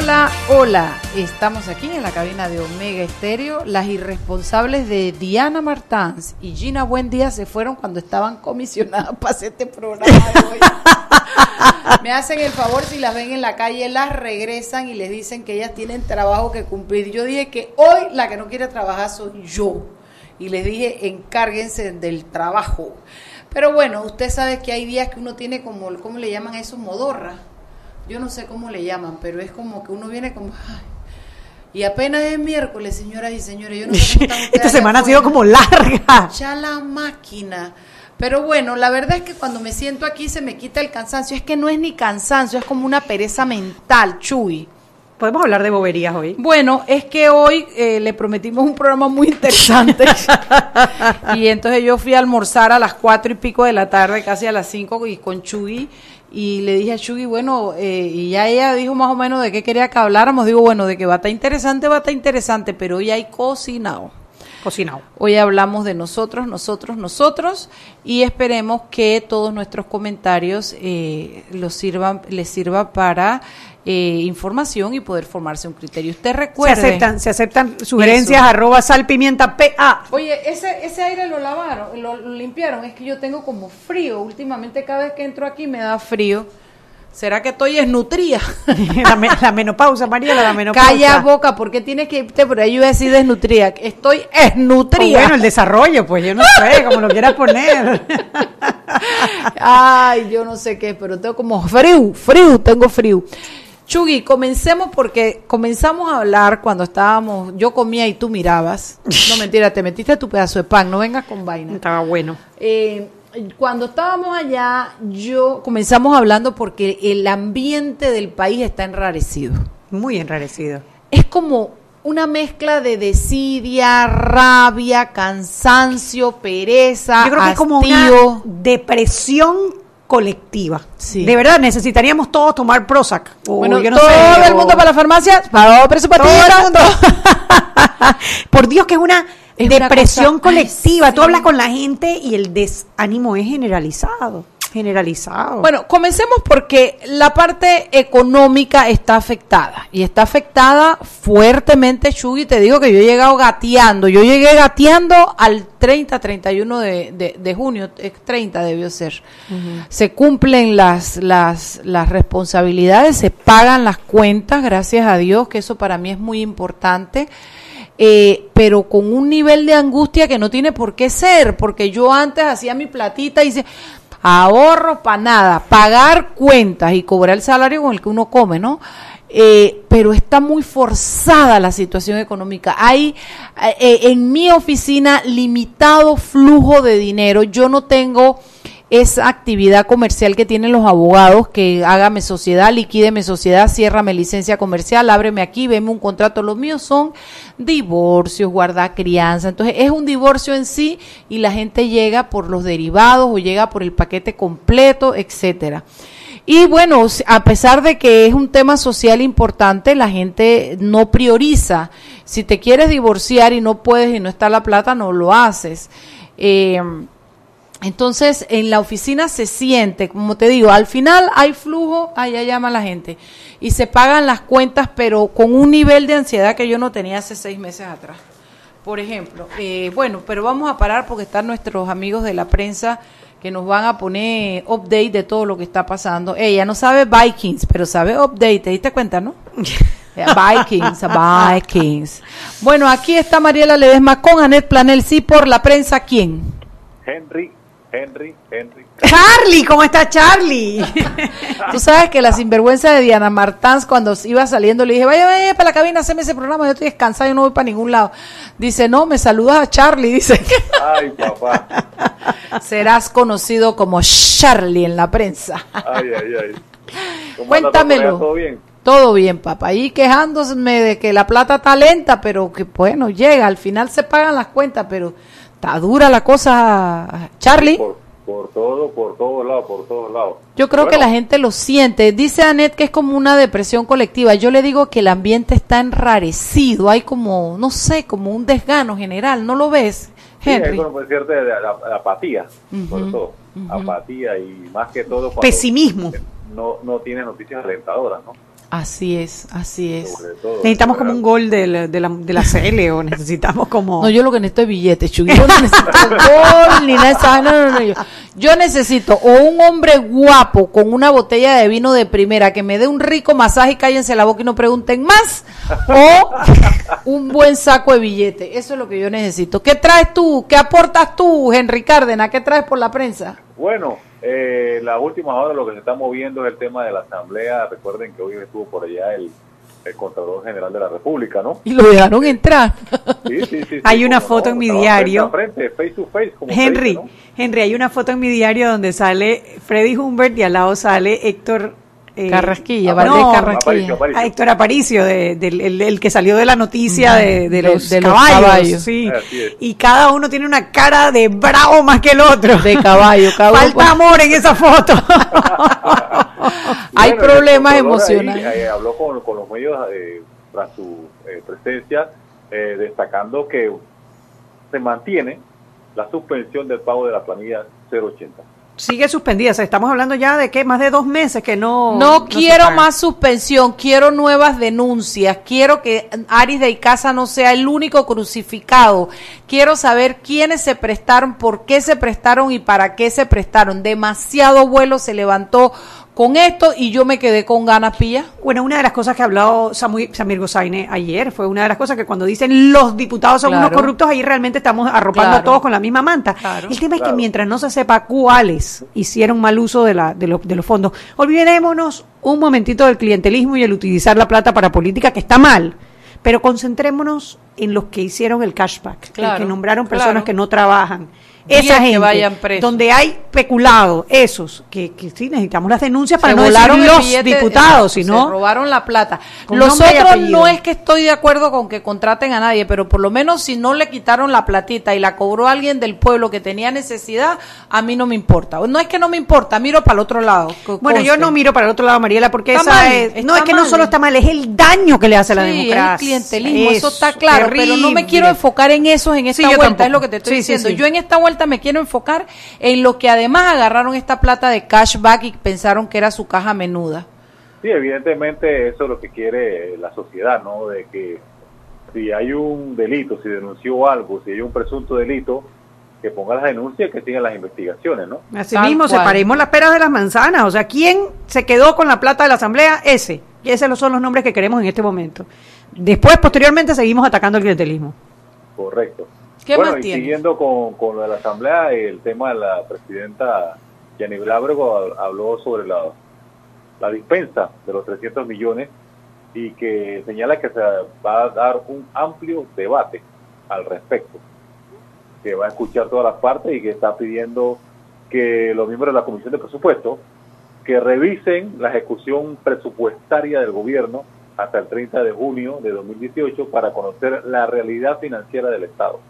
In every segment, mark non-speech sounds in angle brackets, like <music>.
Hola, hola. Estamos aquí en la cabina de Omega Estéreo. Las irresponsables de Diana Martans y Gina Buendía se fueron cuando estaban comisionadas para hacer este programa de hoy. <laughs> Me hacen el favor, si las ven en la calle, las regresan y les dicen que ellas tienen trabajo que cumplir. Yo dije que hoy la que no quiere trabajar soy yo. Y les dije, encárguense del trabajo. Pero bueno, usted sabe que hay días que uno tiene como, ¿cómo le llaman eso? Modorra. Yo no sé cómo le llaman, pero es como que uno viene como... ay. y apenas es miércoles, señoras y señores. Yo no sé cómo <laughs> Esta semana ha sido como larga. Ya la máquina. Pero bueno, la verdad es que cuando me siento aquí se me quita el cansancio. Es que no es ni cansancio, es como una pereza mental, Chuy. Podemos hablar de boberías hoy. Bueno, es que hoy eh, le prometimos un programa muy interesante. <laughs> y entonces yo fui a almorzar a las cuatro y pico de la tarde, casi a las cinco, y con Chuy. Y le dije a Chuy, bueno, eh, y ya ella dijo más o menos de qué quería que habláramos. Digo, bueno, de que va a estar interesante, va a estar interesante, pero hoy hay cocinado. Cocinado. Hoy hablamos de nosotros, nosotros, nosotros y esperemos que todos nuestros comentarios eh, los sirvan, les sirva para eh, información y poder formarse un criterio. Usted Se aceptan, se aceptan sugerencias Eso. arroba sal pimienta PA. Oye, ese, ese aire lo lavaron, lo, lo limpiaron. Es que yo tengo como frío. Últimamente cada vez que entro aquí me da frío. ¿Será que estoy desnutrida? <laughs> la, me- la menopausa, Mariela, la menopausa. Calla boca, ¿por qué tienes que irte por ahí? Yo iba a decir desnutrida. Estoy O desnutrida. bueno, el desarrollo, pues yo no sé, como lo quieras poner. <laughs> Ay, yo no sé qué, pero tengo como frío, frío, tengo frío. Chugui, comencemos porque comenzamos a hablar cuando estábamos, yo comía y tú mirabas. No <laughs> mentira, te metiste tu pedazo de pan, no vengas con vaina. Estaba bueno. Eh, cuando estábamos allá, yo comenzamos hablando porque el ambiente del país está enrarecido. Muy enrarecido. Es como una mezcla de desidia, rabia, cansancio, pereza, Yo creo que es como una depresión colectiva. Sí. De verdad, necesitaríamos todos tomar Prozac. O Bueno, yo no todo sé, el o- mundo para la farmacia, para Todo el mundo. <laughs> Por Dios que es una Es una depresión cosa- colectiva. ay, Tú hablas con la gente y el desánimo es generalizado. Generalizado. Bueno, comencemos porque la parte económica está afectada y está afectada fuertemente, Chugi. Te digo que yo he llegado gateando. Yo llegué gateando al 30, 31 de, de, de junio, es 30 debió ser. Se cumplen las, las, las responsabilidades, se pagan las cuentas, gracias a Dios, que eso para mí es muy importante. Eh, pero con un nivel de angustia que no tiene por qué ser, porque yo antes hacía mi platita y dice, ahorro para nada, pagar cuentas y cobrar el salario con el que uno come, ¿no? Eh, pero está muy forzada la situación económica. Hay eh, en mi oficina limitado flujo de dinero. Yo no tengo esa actividad comercial que tienen los abogados, que hágame sociedad, liquídeme sociedad, ciérrame licencia comercial, ábreme aquí, veme un contrato. Los míos son divorcios, guarda crianza. Entonces es un divorcio en sí y la gente llega por los derivados o llega por el paquete completo, etcétera. Y bueno, a pesar de que es un tema social importante, la gente no prioriza. Si te quieres divorciar y no puedes y no está la plata, no lo haces. Eh, entonces, en la oficina se siente, como te digo, al final hay flujo, allá llama la gente, y se pagan las cuentas, pero con un nivel de ansiedad que yo no tenía hace seis meses atrás. Por ejemplo, eh, bueno, pero vamos a parar porque están nuestros amigos de la prensa que nos van a poner update de todo lo que está pasando. Ella no sabe Vikings, pero sabe update, ¿te diste cuenta, no? <laughs> Vikings, Vikings. Bueno, aquí está Mariela Ledesma con Anet Planel, sí, por la prensa, ¿quién? Henry, Henry, Henry. Charlie, ¿cómo está Charlie? <laughs> Tú sabes que la sinvergüenza de Diana Martans, cuando iba saliendo, le dije, vaya, vaya para la cabina, haceme ese programa, yo estoy descansada, yo no voy para ningún lado. Dice, no, me saludas a Charlie, <laughs> dice, Ay, papá. serás conocido como Charlie en la prensa. Ay, ay, ay. ¿Cómo anda Cuéntamelo. ¿Todo bien? Todo bien, papá. Y quejándome de que la plata está lenta, pero que bueno, llega, al final se pagan las cuentas, pero está dura la cosa, Charlie. Por, por todo, por todos lados, por todos lados. Yo creo que la gente lo siente. Dice Anet que es como una depresión colectiva. Yo le digo que el ambiente está enrarecido. Hay como, no sé, como un desgano general. ¿No lo ves, Sí, Henry? como puede ser de la, la- la apatía, sobre Ujú, todo. Apatía y más que todo Pesimismo. no, no tiene noticias alentadoras, ¿no? Así es, así es. todo. Necesitamos como un gol de la, de la, de la CL o necesitamos como... No, yo lo que necesito es billetes, Chuy. Yo no necesito <laughs> gol ni nada de esa- no, no, no, yo, yo necesito o un hombre guapo con una botella de vino de primera que me dé un rico masaje y cállense la boca y no pregunten más, o <laughs> un buen saco de billetes. Eso es lo que yo necesito. ¿Qué traes tú? ¿Qué aportas tú, Henry Cárdenas? ¿Qué traes por la prensa? Bueno, eh, la última hora lo que se está moviendo es el tema de la asamblea. Recuerden que hoy estuvo por allá el, el Contralor General de la República, ¿no? Y lo dejaron entrar. Sí, sí, sí, <laughs> Hay una foto no, en mi diario. Frente face to face, como Henry, dice, ¿no? Henry, hay una foto en mi diario donde sale Freddy Humbert y al lado sale Héctor... eh, Carrasquilla, no, Valdés Aparicio, Carrasquilla. Aparicio. a Héctor Aparicio, de- el, el que salió de la noticia de, los, caballos. caballos. sí. Así es. Y cada uno tiene una cara de bravo más que el otro. De caballo, cada uno Falta amor en esa foto. <laughs> Hay Bueno, problemas ahí, emocionales. eh, habló con, con los medios eh, tras su eh, presencia, eh, destacando que se mantiene la suspensión del pago de la planilla 080. Sigue suspendida. O sea, estamos hablando ya de que más de dos meses que no. No, quiero más suspensión, quiero nuevas denuncias, quiero que Aris de Icaza no sea el único crucificado, quiero saber quiénes se prestaron, por qué se prestaron y para qué se prestaron. Demasiado vuelo se levantó con esto y yo me quedé con ganas, pilla. Bueno, una de las cosas que ha hablado Samu- Samir Gosaine ayer fue una de las cosas que cuando dicen los diputados son unos corruptos, ahí realmente estamos arropando Claro. a todos con la misma manta. Claro. El tema es que mientras no se sepa cuáles hicieron mal uso de, la, de, lo- de los fondos, olvidémonos un momentito del clientelismo y el utilizar la plata para política, que está mal. Pero concentrémonos en los que hicieron el cashback, el Claro, que nombraron personas claro. que no trabajan. Esa que gente, vayan presos. donde hay peculado, esos, que, que sí necesitamos las denuncias para Se no decir los billete, diputados, sino robaron la plata. Los otros no es que estoy de acuerdo con que contraten a nadie, pero por lo menos si no le quitaron la platita y la cobró alguien del pueblo que tenía necesidad, a mí no me importa. No es que no me importa, miro para el otro lado. Bueno, yo no miro para el otro lado, Mariela, porque Está esa mal, es, no es que no solo está mal, es el daño que le hace a la Sí, democracia. el clientelismo, eso, está claro, pero no me quiero enfocar en eso en esta Sí, vuelta, tampoco. es lo que te estoy Sí, diciendo. Yo en esta vuelta me quiero enfocar en lo que además agarraron esta plata de cashback y pensaron que era su caja menuda. Sí, evidentemente eso es lo que quiere la sociedad, ¿no? De que si hay un delito, si denunció algo, si hay un presunto delito, que ponga las denuncias y que sigan las investigaciones, ¿no? Así Tal mismo, cual. separemos las peras de las manzanas. O sea, ¿quién se quedó con la plata de la asamblea? Ese. Y esos son los nombres que queremos en este momento. Después, posteriormente, seguimos atacando el clientelismo. Correcto. ¿Qué bueno, más y siguiendo con, con lo de la asamblea, el tema de la presidenta Yanibel Ábrego hab- habló sobre la, la dispensa de los 300 millones y que señala que se va a dar un amplio debate al respecto, que va a escuchar todas las partes y que está pidiendo que los miembros de la Comisión de Presupuesto que revisen la ejecución presupuestaria del gobierno hasta el 30 de junio de 2018 para conocer la realidad financiera del Estado.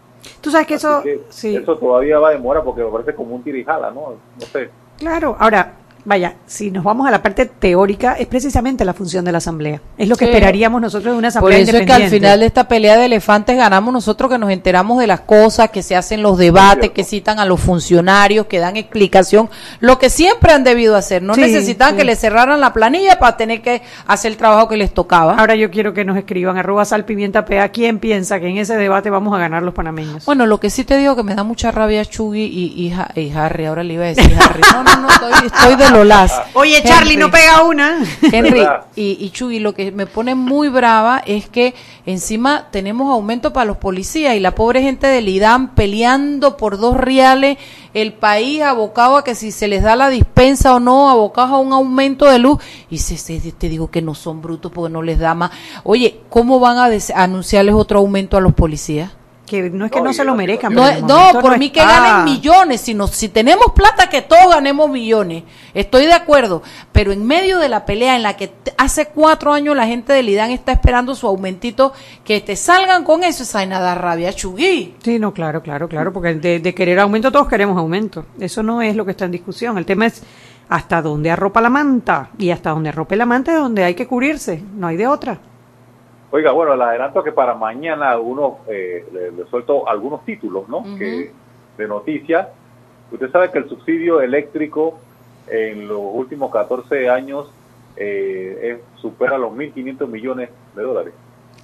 Tú sabes que eso... Así que sí. Eso todavía va a demorar porque me parece como un tirijala, ¿no? No sé. Claro, ahora, vaya, si nos vamos a la parte teórica, es precisamente la función de la asamblea. Es lo que Sí. esperaríamos nosotros de una Por asamblea eso es que al independiente. final de esta pelea de elefantes ganamos nosotros que nos enteramos de las cosas, que se hacen los debates, que citan a los funcionarios, que dan explicación, lo que siempre han debido hacer. No Sí, necesitaban sí. que les cerraran la planilla para tener que hacer el trabajo que les tocaba. Ahora yo quiero que nos escriban arroba salpimienta PA, ¿quién piensa que en ese debate vamos a ganar los panameños? Bueno, lo que sí te digo que me da mucha rabia Chugui y, y, y Harry, ahora le iba a decir Harry. No, no, no, estoy, estoy de Oye, Charlie, no pega una. Henry y, y Chugui, lo que me pone muy brava es que encima tenemos aumento para los policías y la pobre gente del IDAM peleando por dos reales, el país abocado a que si se les da la dispensa o no, abocados a un aumento de luz. Y se, se- te digo que no son brutos porque no les da más. Oye, ¿cómo van a des- a anunciarles otro aumento a los policías? Que no es que No, se lo merezcan. No, por no mí que ganen millones, sino si tenemos plata que todos ganemos millones. Estoy de acuerdo, pero en medio de la pelea en la que hace cuatro años la gente del IDAN está esperando su aumentito, que te salgan con eso, esa nada rabia, chugui. Sí, no, claro, claro, claro, porque de, de querer aumento todos queremos aumento. Eso no es lo que está en discusión. El tema es hasta dónde arropa la manta. Y hasta donde arrope la manta es donde hay que cubrirse. No hay de otra. Oiga, bueno, les adelanto que para mañana algunos, eh, le, le suelto algunos títulos, ¿no? Ujú. que, de noticias. Usted sabe que el subsidio eléctrico en los últimos 14 años eh, es, supera los 1.500 millones de dólares.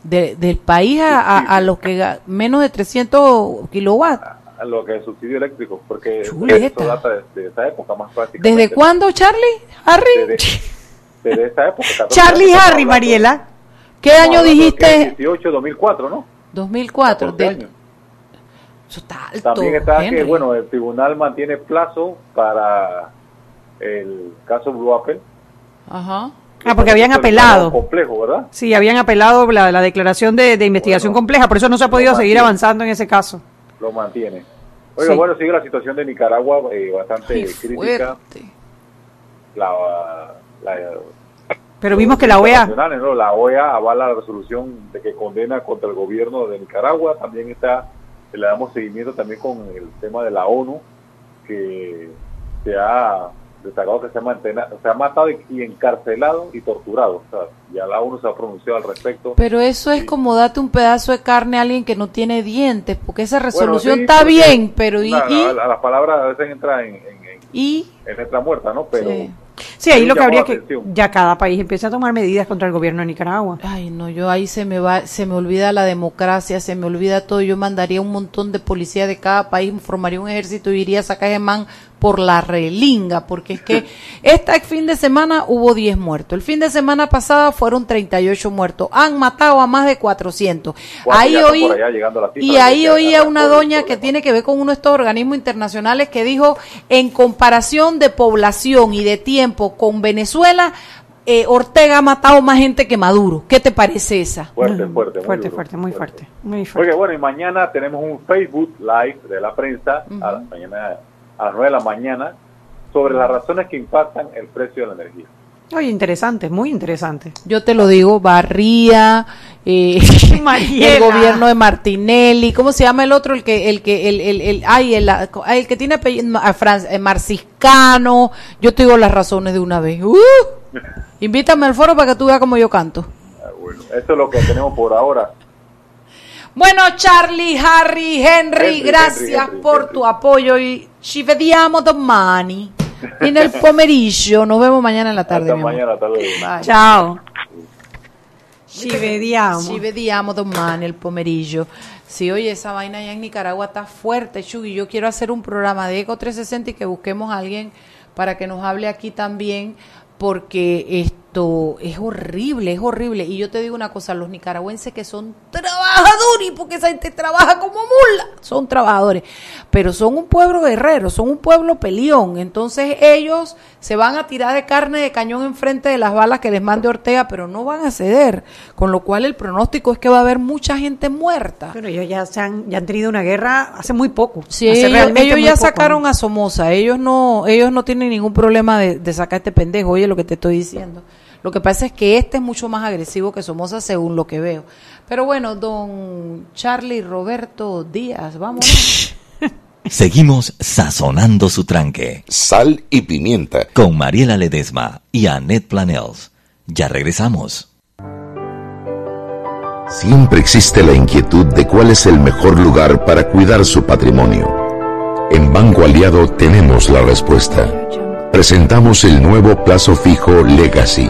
De, del país a, a, a los que menos de 300 kilowatts. A lo que es subsidio eléctrico, porque Chuleta. eso data de, de esa época más prácticamente. ¿Desde cuándo, Charlie? ¿Harry? Desde, desde esa época. <laughs> 14 Charlie Harry, hablando- Mariela. ¿Qué año dijiste? que 18, 2004, ¿no? 2004. 14 Del, años. eso está alto, También está Henry. que, bueno, el tribunal mantiene plazo para el caso Blue Apple. Ajá. Ah, porque habían apelado. complejo, ¿verdad? Sí, habían apelado la, la declaración de, de investigación Bueno, compleja, por eso no se ha podido seguir avanzando en ese caso. Lo mantiene. Oiga, Sí. bueno, sigue la situación de Nicaragua eh, bastante Ay, crítica. La, la- Pero vimos que la OEA, ¿no? La OEA avala la resolución de que condena contra el gobierno de Nicaragua. También está, le damos seguimiento también con el tema de la ONU, que se ha destacado que se ha, mantena- se ha matado y, y encarcelado y torturado. O sea, ya la ONU se ha pronunciado al respecto. Pero eso es como darte un pedazo de carne a alguien que no tiene dientes, porque esa Bueno, resolución sí, está porque bien, pero ¿y? la- y, la- las palabras a veces entran en, en, en, y- en letra muerta, ¿no? Pero Sí. Sí, ahí lo que habría que, ya cada país empieza a tomar medidas contra el gobierno de Nicaragua. Ay, no, yo ahí se me va, se me olvida la democracia, se me olvida todo. Yo mandaría un montón de policía de cada país, formaría un ejército y iría a sacar a ese man por la relinga, porque es que <laughs> este fin de semana hubo 10 muertos. El fin de semana pasada fueron 38 muertos. Han matado a más de 400. Cuatro ahí oí, y ahí oí a una doña que tiene que ver con uno de estos organismos internacionales que dijo, en comparación de población y de tiempo con Venezuela, eh, Ortega ha matado más gente que Maduro. ¿Qué te parece esa? fuerte, fuerte, muy fuerte, duro, fuerte, muy fuerte, muy fuerte. Oye, bueno, y mañana tenemos un Facebook Live de la prensa a, la mañana, a las 9 de la mañana sobre las razones que impactan el precio de la energía. Oye, interesante, muy interesante. Yo te lo digo, Barría, eh, <laughs> el gobierno de Martinelli, ¿cómo se llama el otro? El que, el que, el, el, el, ay, el, el que tiene apellido, ah, Fran- eh, Marciscano. Yo te digo las razones de una vez. ¡Uh! <laughs> invítame al foro para que tú veas cómo yo canto. Ah, bueno, eso es lo que tenemos por ahora. Bueno, Charlie, Harry, Henry, Henry, gracias Henry, por Henry. tu apoyo y ci vediamo domani en el pomeriggio. Nos vemos mañana en la tarde. Hasta mi amor. mañana. Bye. Chao. Ci vediamo. Ci vediamo domani el pomeriggio. Sí, oye, esa vaina allá en Nicaragua está fuerte, Chugi. Yo quiero hacer un programa de Eco 360 y que busquemos a alguien para que nos hable aquí también, porque esto es horrible, es horrible. Y yo te digo una cosa, los nicaragüenses que son trabajadores, porque esa gente trabaja como mula, son trabajadores, pero son un pueblo guerrero, son un pueblo peleón. Entonces ellos se van a tirar de carne de cañón enfrente de las balas que les mande Ortega, pero no van a ceder. Con lo cual el pronóstico es que va a haber mucha gente muerta. Pero ellos ya, se han, ya han tenido una guerra hace muy poco. Sí, Hace ellos, ya poco, sacaron ¿no? a Somoza, ellos no, ellos no tienen ningún problema de, de sacar a este pendejo, oye lo que te estoy diciendo. Lo que pasa es que este es mucho más agresivo que Somoza según lo que veo. Pero bueno, don Charlie Roberto Díaz, vamos. <laughs> Seguimos sazonando su tranque Sal y pimienta. con Mariela Ledesma y Annette Planels. Ya regresamos. Siempre existe la inquietud de cuál es el mejor lugar para cuidar su patrimonio. En Banco Aliado tenemos la respuesta. Presentamos el nuevo plazo fijo Legacy,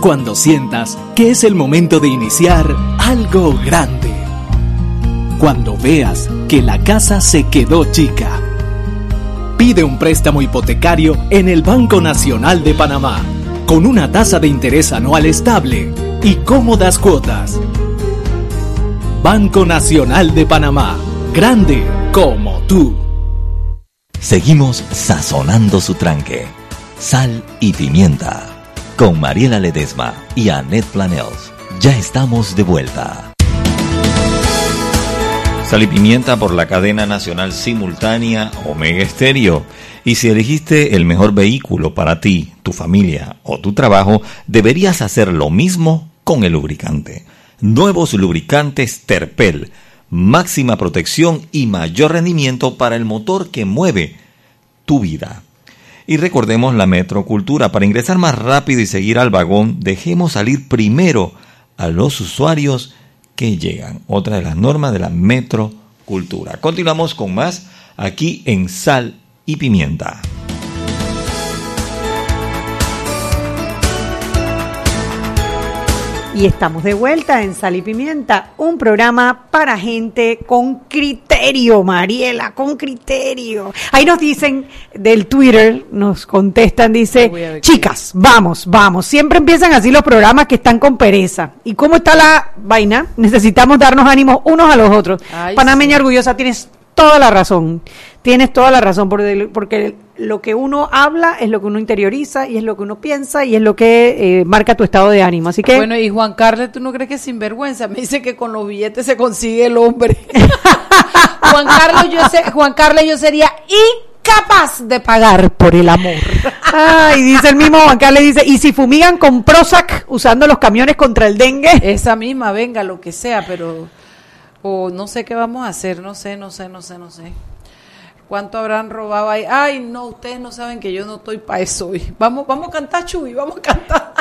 cuando sientas que es el momento de iniciar algo grande. Cuando veas que la casa se quedó chica. Pide un préstamo hipotecario en el Banco Nacional de Panamá, con una tasa de interés anual estable y cómodas cuotas. Banco Nacional de Panamá, grande como tú. Seguimos sazonando su tranque. Sal y pimienta con Mariela Ledesma y Annette Planels. Ya estamos de vuelta. Sal y pimienta por la cadena nacional simultánea Omega Estéreo. Y si elegiste el mejor vehículo para ti, tu familia o tu trabajo, deberías hacer lo mismo con el lubricante. Nuevos lubricantes Terpel. Máxima protección y mayor rendimiento para el motor que mueve tu vida. Y recordemos la metrocultura. Para ingresar más rápido y seguir al vagón, dejemos salir primero a los usuarios que llegan. Otra de las normas de la metrocultura. Continuamos con más aquí en Sal y Pimienta. Y estamos de vuelta en Sal y Pimienta, un programa para gente con criterio, Mariela, con criterio. Ahí nos dicen del Twitter, nos contestan, dice, chicas, vamos, vamos. Siempre empiezan así los programas que están con pereza. ¿Y cómo está la vaina? Necesitamos darnos ánimos unos a los otros. Panameña orgullosa, tienes toda la razón. Tienes toda la razón, porque lo que uno habla es lo que uno interioriza y es lo que uno piensa y es lo que eh, marca tu estado de ánimo. Así que. Bueno, y Juan Carlos, ¿tú no crees que es sinvergüenza? Me dice que con los billetes se consigue el hombre. <laughs> Juan Carlos, yo sé, Juan Carlos, yo sería incapaz de pagar por el amor. Ay, dice el mismo Juan Carlos, dice, y si fumigan con Prozac usando los camiones contra el dengue. Esa misma, venga, lo que sea, pero o no sé qué vamos a hacer, no sé, no sé, no sé, no sé. ¿Cuánto habrán robado ahí? Ay, no, ustedes no saben que yo no estoy para eso hoy. Vamos, vamos a cantar, Chuy, vamos a cantar.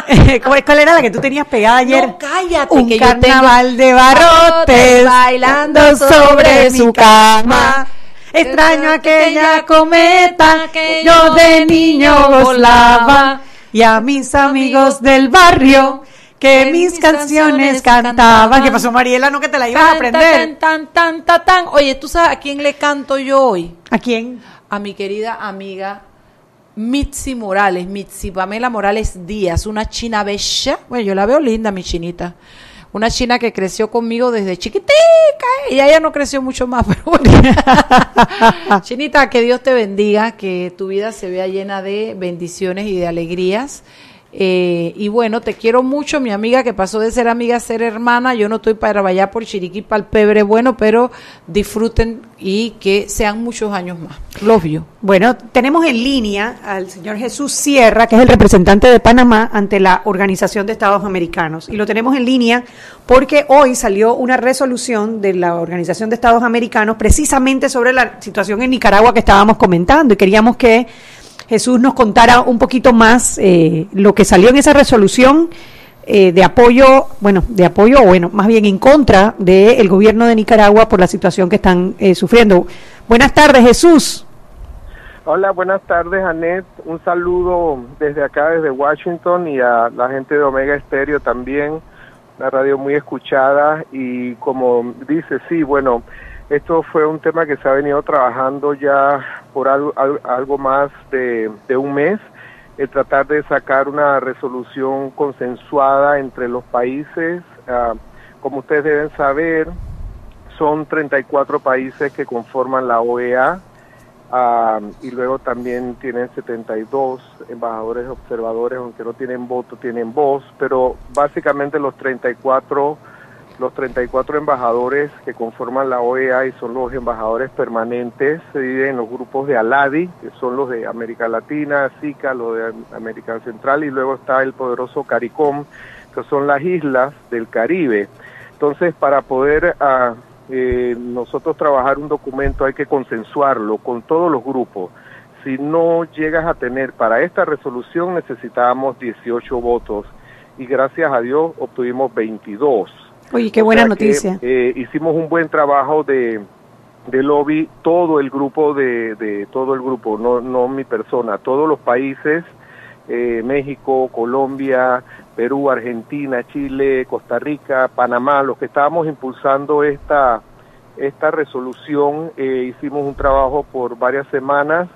<laughs> ¿Cuál era la que tú tenías pegada ayer? No, cállate. Un carnaval de barrotes bailando sobre su cama. Extraño aquella cometa que yo de niño volaba. Y a mis amigos del barrio que mis canciones cantaban. ¿Qué pasó, Mariela? ¿No que te la ibas a aprender? Tan, tan, tan, tan, Oye, ¿tú sabes a quién le canto yo hoy? ¿A quién? A mi querida amiga Mitzi Morales, Mitzi Pamela Morales Díaz, una china bella. Bueno, yo la veo linda, mi chinita. Una china que creció conmigo desde chiquitica. Y ella no creció mucho más, <laughs> pero bueno. <laughs> Chinita, que Dios te bendiga, que tu vida se vea llena de bendiciones y de alegrías. Eh, y bueno, te quiero mucho, mi amiga que pasó de ser amiga a ser hermana. Yo no estoy para vaya por Chiriquí, para el pebre bueno, pero disfruten y que sean muchos años más. Los vio. Bueno, tenemos en línea al señor Jesús Sierra, que es el representante de Panamá ante la Organización de Estados Americanos. Y lo tenemos en línea porque hoy salió una resolución de la Organización de Estados Americanos precisamente sobre la situación en Nicaragua que estábamos comentando y queríamos que Jesús nos contara un poquito más eh, lo que salió en esa resolución eh, de apoyo, bueno, de apoyo, bueno, más bien en contra del gobierno de Nicaragua por la situación que están eh, sufriendo. Buenas tardes, Jesús. Hola, buenas tardes, Anet. Un saludo desde acá, desde Washington, y a la gente de Omega Estéreo también, una radio muy escuchada. Y como dice, sí, bueno, esto fue un tema que se ha venido trabajando ya por algo, algo más de, un mes, el tratar de sacar una resolución consensuada entre los países. Ah, como ustedes deben saber, son 34 países que conforman la OEA ah, y luego también tienen 72 embajadores observadores, aunque no tienen voto, tienen voz, pero básicamente los 34 los 34 embajadores que conforman la OEA y son los embajadores permanentes se dividen en los grupos de ALADI, que son los de América Latina, SICA, los de América Central, y luego está el poderoso CARICOM. que son las islas del Caribe. Entonces, para poder ah, eh, nosotros trabajar un documento hay que consensuarlo con todos los grupos. Si no llegas a tener para esta resolución necesitábamos 18 votos y gracias a Dios obtuvimos 22. Oye, qué buena noticia. eh, hicimos un buen trabajo de, de lobby, todo el grupo de, de todo el grupo, no, no mi persona, todos los países, eh, México, Colombia, Perú, Argentina, Chile, Costa Rica, Panamá, los que estábamos impulsando esta, esta resolución, eh, hicimos un trabajo por varias semanas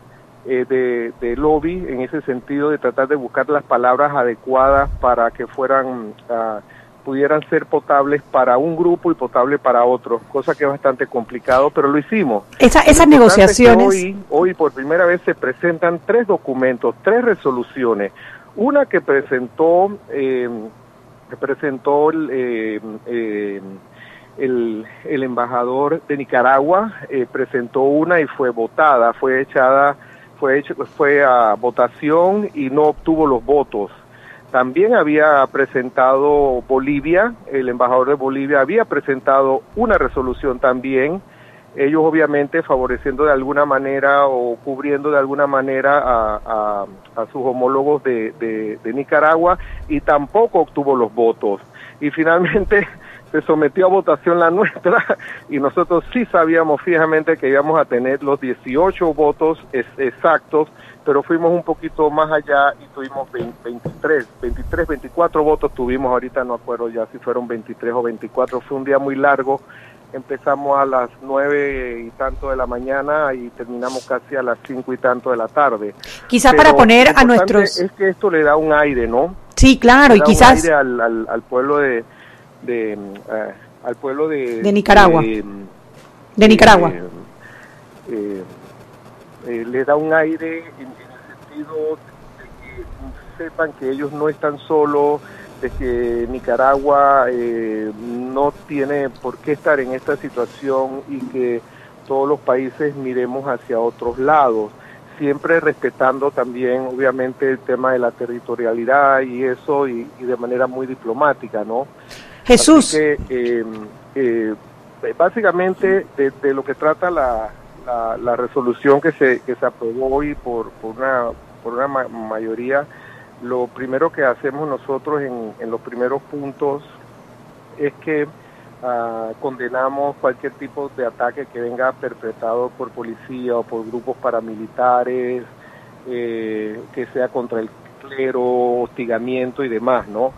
eh, de, de, lobby en ese sentido de tratar de buscar las palabras adecuadas para que fueran uh, pudieran ser potables para un grupo y potables para otro, cosa que es bastante complicado, pero lo hicimos. Esa, esas negociaciones. Es hoy, hoy por primera vez se presentan tres documentos, tres resoluciones. Una que presentó, eh, que presentó el, eh, eh, el, el, embajador de Nicaragua, eh, presentó una y fue votada, fue echada, fue hecho, fue a votación y no obtuvo los votos. También había presentado Bolivia, el embajador de Bolivia había presentado una resolución también, ellos obviamente favoreciendo de alguna manera o cubriendo de alguna manera a, a, sus homólogos de, de, de, Nicaragua y tampoco obtuvo los votos. Y finalmente <laughs> se sometió a votación la nuestra <laughs> y nosotros sí sabíamos fijamente que íbamos a tener los 18 votos exactos, pero fuimos un poquito más allá y tuvimos 20, 23, 23, 24 votos tuvimos, ahorita no acuerdo ya si fueron 23 o 24, fue un día muy largo empezamos a las nueve y tanto de la mañana y terminamos casi a las cinco y tanto de la tarde. Quizá Pero para poner a nuestros... Es que esto le da un aire, ¿no? Sí, claro, y quizás... Un aire al, al, al, pueblo de... de uh, al pueblo de... De Nicaragua. De, de Nicaragua. Eh, eh, le da un aire en, en el sentido de que sepan que ellos no están solos, de que Nicaragua eh, no tiene por qué estar en esta situación y que todos los países miremos hacia otros lados, siempre respetando también obviamente el tema de la territorialidad y eso y, y de manera muy diplomática, ¿no? Jesús. Así que, eh, eh, básicamente de, de, lo que trata la, la, resolución que se, que se aprobó hoy por, por una, por una ma mayoría lo primero que hacemos nosotros en, los primeros puntos es que uh, condenamos cualquier tipo de ataque que venga perpetrado por policía o por grupos paramilitares, eh, que sea contra el clero, hostigamiento y demás, ¿no?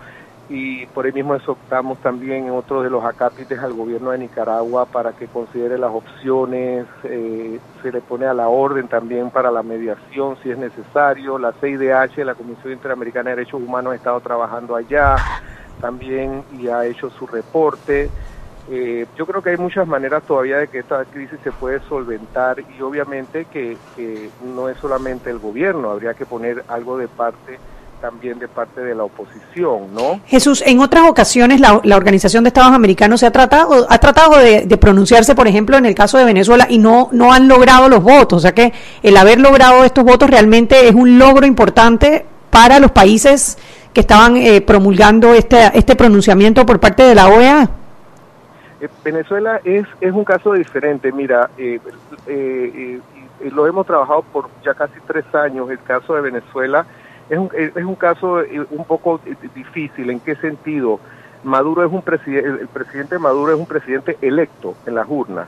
Y por ahí mismo exhortamos también en otro de los acápites al gobierno de Nicaragua para que considere las opciones, eh, se le pone a la orden también para la mediación si es necesario. La CIDH, la Comisión Interamericana de Derechos Humanos, ha estado trabajando allá también y ha hecho su reporte. Eh, yo creo que hay muchas maneras todavía de que esta crisis se puede solventar y obviamente que, que no es solamente el gobierno, habría que poner algo de parte también de parte de la oposición, ¿no? Jesús, en otras ocasiones la, la Organización de Estados Americanos se ha tratado, ha tratado de, de, pronunciarse, por ejemplo, en el caso de Venezuela y no, no han logrado los votos. O sea que el haber logrado estos votos realmente es un logro importante para los países que estaban eh, promulgando este, este pronunciamiento por parte de la OEA. Eh, Venezuela es, es un caso diferente. Mira, eh, lo hemos trabajado por ya casi tres años, el caso de Venezuela es un, es un caso un poco difícil. ¿En qué sentido? Maduro es un presidente, el presidente Maduro es un presidente electo en las urnas.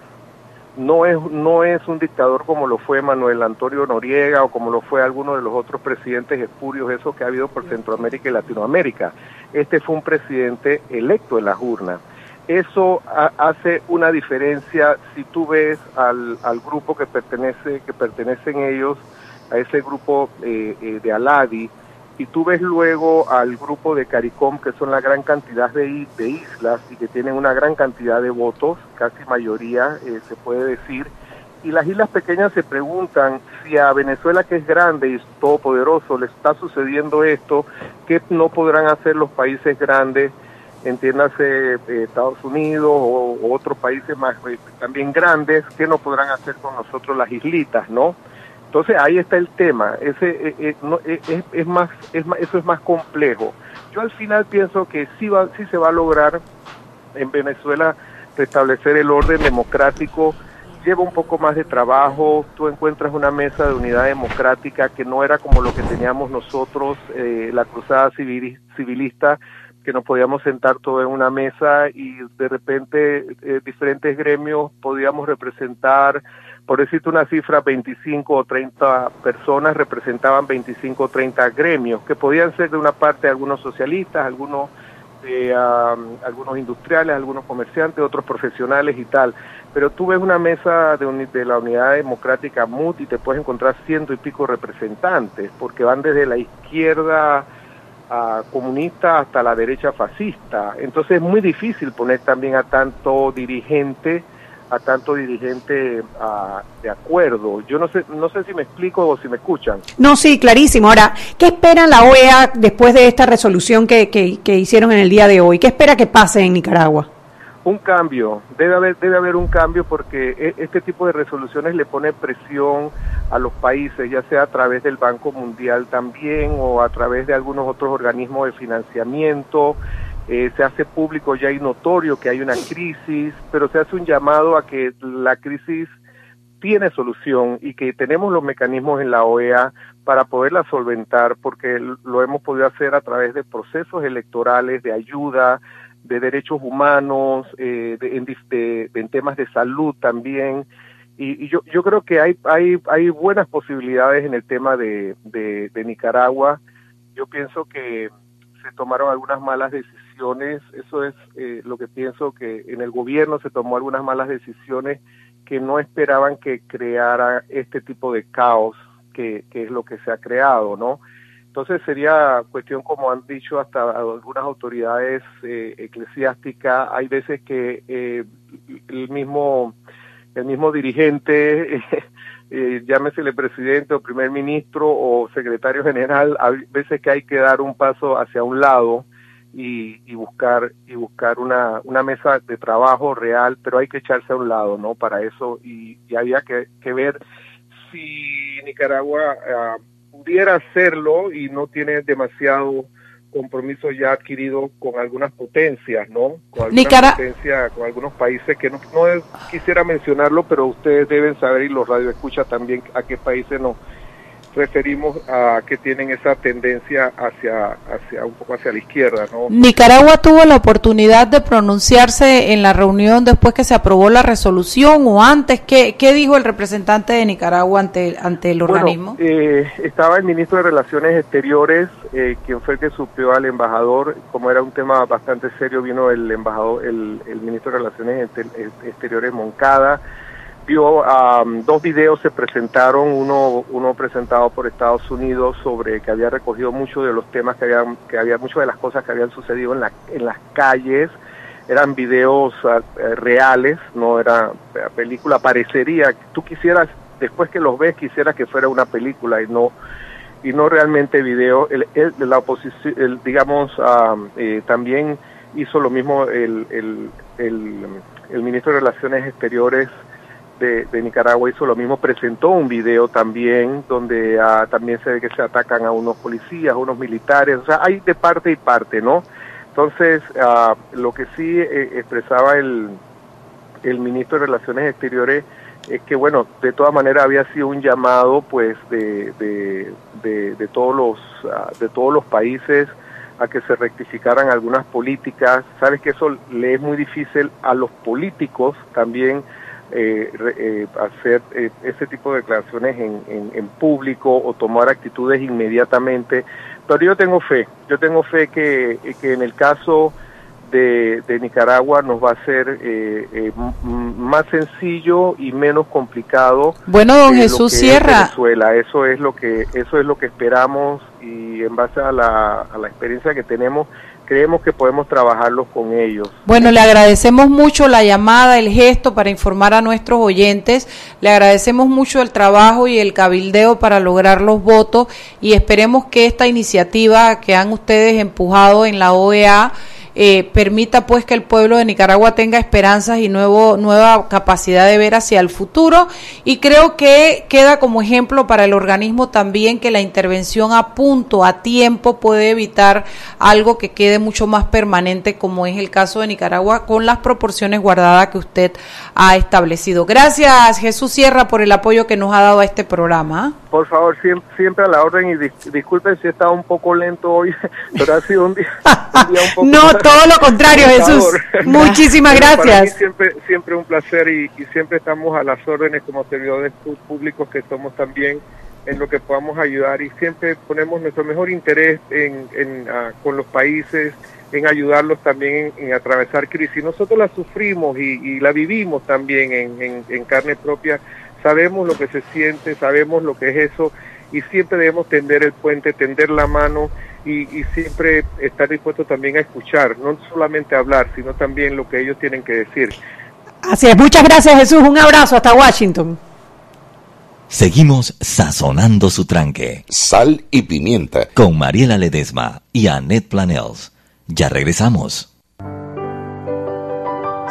No es, no es un dictador como lo fue Manuel Antonio Noriega o como lo fue alguno de los otros presidentes espurios esos que ha habido por Centroamérica y Latinoamérica. Este fue un presidente electo en las urnas. Eso hace una diferencia si tú ves al, al grupo que pertenece, que pertenecen ellos a ese grupo eh, eh, de Aladi, y tú ves luego al grupo de CARICOM, que son la gran cantidad de, islas y que tienen una gran cantidad de votos, casi mayoría eh, se puede decir, y las islas pequeñas se preguntan si a Venezuela, que es grande y todopoderoso, le está sucediendo esto, ¿qué no podrán hacer los países grandes? entiéndase Estados Unidos o, otros países más también grandes, ¿qué no podrán hacer con nosotros las islitas, no? Entonces ahí está el tema, ese eh, eh, no, eh, es, más, es más, eso es más complejo. Yo al final pienso que sí, va, sí se va a lograr en Venezuela restablecer el orden democrático, lleva un poco más de trabajo, tú encuentras una mesa de unidad democrática que no era como lo que teníamos nosotros, eh, la cruzada civil, civilista, que nos podíamos sentar todos en una mesa y de repente eh, diferentes gremios podíamos representar, por decirte una cifra, 25 o 30 personas representaban 25 o 30 gremios, que podían ser de una parte algunos socialistas, algunos de um, algunos industriales, algunos comerciantes, otros profesionales y tal. Pero tú ves una mesa de, uni- de la Unidad Democrática MUT y te puedes encontrar ciento y pico representantes, porque van desde la izquierda ah, comunista hasta la derecha fascista. Entonces es muy difícil poner también a tanto dirigente a tanto dirigente de acuerdo. Yo no sé, no sé si me explico o si me escuchan. No, sí, clarísimo. Ahora, ¿qué espera la OEA después de esta resolución que, que, que hicieron en el día de hoy? ¿Qué espera que pase en Nicaragua? Un cambio, debe haber, debe haber un cambio porque e- este tipo de resoluciones le pone presión a los países, ya sea a través del Banco Mundial también o a través de algunos otros organismos de financiamiento. Eh, se hace público ya y notorio que hay una crisis, pero se hace un llamado a que la crisis tiene solución y que tenemos los mecanismos en la OEA para poderla solventar, porque lo hemos podido hacer a través de procesos electorales, de ayuda, de derechos humanos, eh, de, en, temas de salud también. Y, y yo, yo creo que hay, hay, hay buenas posibilidades en el tema de, de, de Nicaragua. Yo pienso que se tomaron algunas malas decisiones, eso es eh, lo que pienso que en el gobierno se tomó algunas malas decisiones que no esperaban que creara este tipo de caos que, es lo que se ha creado, ¿no? Entonces sería cuestión, como han dicho hasta algunas autoridades eh, eclesiásticas, hay veces que eh, el mismo el mismo dirigente, <laughs> eh, llámesele presidente o primer ministro o secretario general, hay veces que hay que dar un paso hacia un lado y, y buscar y buscar una, una mesa de trabajo real, pero hay que echarse a un lado, ¿no? Para eso y, y había que, que ver si Nicaragua ah, pudiera hacerlo y no tiene demasiado compromiso ya adquirido con algunas potencias, ¿no? Con algunas Nicara- potencias, con algunos países que no, no es- quisiera mencionarlo, pero ustedes deben saber y los radioescuchas también a qué países nos referimos a que tienen esa tendencia hacia, hacia un poco hacia la izquierda, ¿no? Nicaragua tuvo la oportunidad de pronunciarse en la reunión después que se aprobó la resolución o antes. ¿Qué, qué dijo el representante de Nicaragua ante, ante el Bueno, organismo? eh, estaba el ministro de Relaciones Exteriores, eh, quien fue el que suplió al embajador, como era un tema bastante serio, vino el embajador, el, el ministro de Relaciones Exteriores Moncada, vio am, dos videos se presentaron, uno uno presentado por Estados Unidos sobre que había recogido muchos de los temas que habían que había muchas de las cosas que habían sucedido en la en las calles eran videos eh, reales, no era eh, película, parecería, tú quisieras, después que los ves, quisieras que fuera una película y no y no realmente video. El, el- la oposición, el, digamos, ah, eh, también hizo lo mismo el, el, el, el ministro de Relaciones Exteriores de, Nicaragua hizo lo mismo, presentó un video también donde ah, también se ve que se atacan a unos policías, a unos militares, o sea, hay de parte y parte, ¿no? Entonces, ah, lo que sí eh, expresaba el, el ministro de Relaciones Exteriores es que, bueno, de todas maneras había sido un llamado, pues, de, de, de, de todos los ah, de todos los países a que se rectificaran algunas políticas. Sabes que eso le es muy difícil a los políticos también eh, eh, hacer eh, ese tipo de declaraciones en, en, en público o tomar actitudes inmediatamente. Pero yo tengo fe, yo tengo fe que, que en el caso de, de Nicaragua nos va a ser eh, eh, más sencillo y menos complicado. Bueno, don lo Jesús es Sierra. Venezuela, eso es lo que eso es lo que esperamos y en base a la, a la experiencia que tenemos creemos que podemos trabajarlos con ellos. Bueno, le agradecemos mucho la llamada, el gesto para informar a nuestros oyentes. Le agradecemos mucho el trabajo y el cabildeo para lograr los votos y esperemos que esta iniciativa que han ustedes empujado en la OEA eh, permita pues que el pueblo de Nicaragua tenga esperanzas y nuevo, nueva capacidad de ver hacia el futuro. Y creo que queda como ejemplo para el organismo también que la intervención a punto, a tiempo, puede evitar algo que quede mucho más permanente, como es el caso de Nicaragua, con las proporciones guardadas que usted ha establecido. Gracias, Jesús Sierra, por el apoyo que nos ha dado a este programa. Por favor, siempre, a la orden y disculpen si he estado un poco lento hoy, <laughs> pero ha sido un día, un, poco... no, todo lo contrario, Jesús. <laughs> Muchísimas gracias. siempre, siempre un placer y, siempre estamos a las órdenes como servidores públicos que somos también en lo que podamos ayudar y siempre ponemos nuestro mejor interés en, en ah, con los países, en ayudarlos también en, atravesar crisis. Nosotros la sufrimos y, la vivimos también en, en, carne propia. Sabemos lo que se siente, sabemos lo que es eso y siempre debemos tender el puente, tender la mano y, y siempre estar dispuestos también a escuchar, no solamente hablar, sino también lo que ellos tienen que decir. Así es, muchas gracias Jesús, un abrazo hasta Washington. Seguimos sazonando su tranque. Sal y pimienta. Con Mariela Ledesma y Annette Planels. Ya regresamos.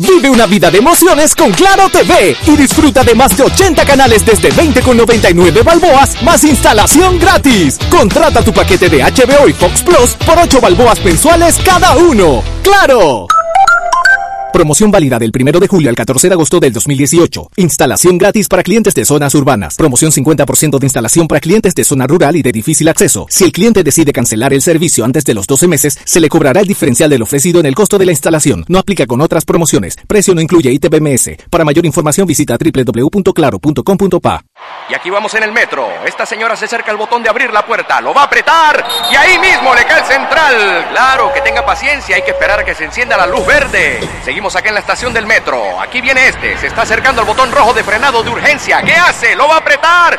Vive una vida de emociones con Claro TV y disfruta de más de 80 canales desde 20,99 balboas más instalación gratis. Contrata tu paquete de HBO y Fox Plus por 8 balboas mensuales cada uno. ¡Claro! Promoción válida del 1 de julio al 14 de agosto del 2018. Instalación gratis para clientes de zonas urbanas. Promoción 50% de instalación para clientes de zona rural y de difícil acceso. Si el cliente decide cancelar el servicio antes de los 12 meses, se le cobrará el diferencial del ofrecido en el costo de la instalación. No aplica con otras promociones. Precio no incluye ITBMS. Para mayor información visita www.claro.com.pa. Y aquí vamos en el metro. Esta señora se acerca al botón de abrir la puerta. Lo va a apretar y ahí mismo le cae el central. Claro, que tenga paciencia. Hay que esperar a que se encienda la luz verde. Seguimos acá en la estación del metro. Aquí viene este. Se está acercando al botón rojo de frenado de urgencia. ¿Qué hace? ¡Lo va a apretar!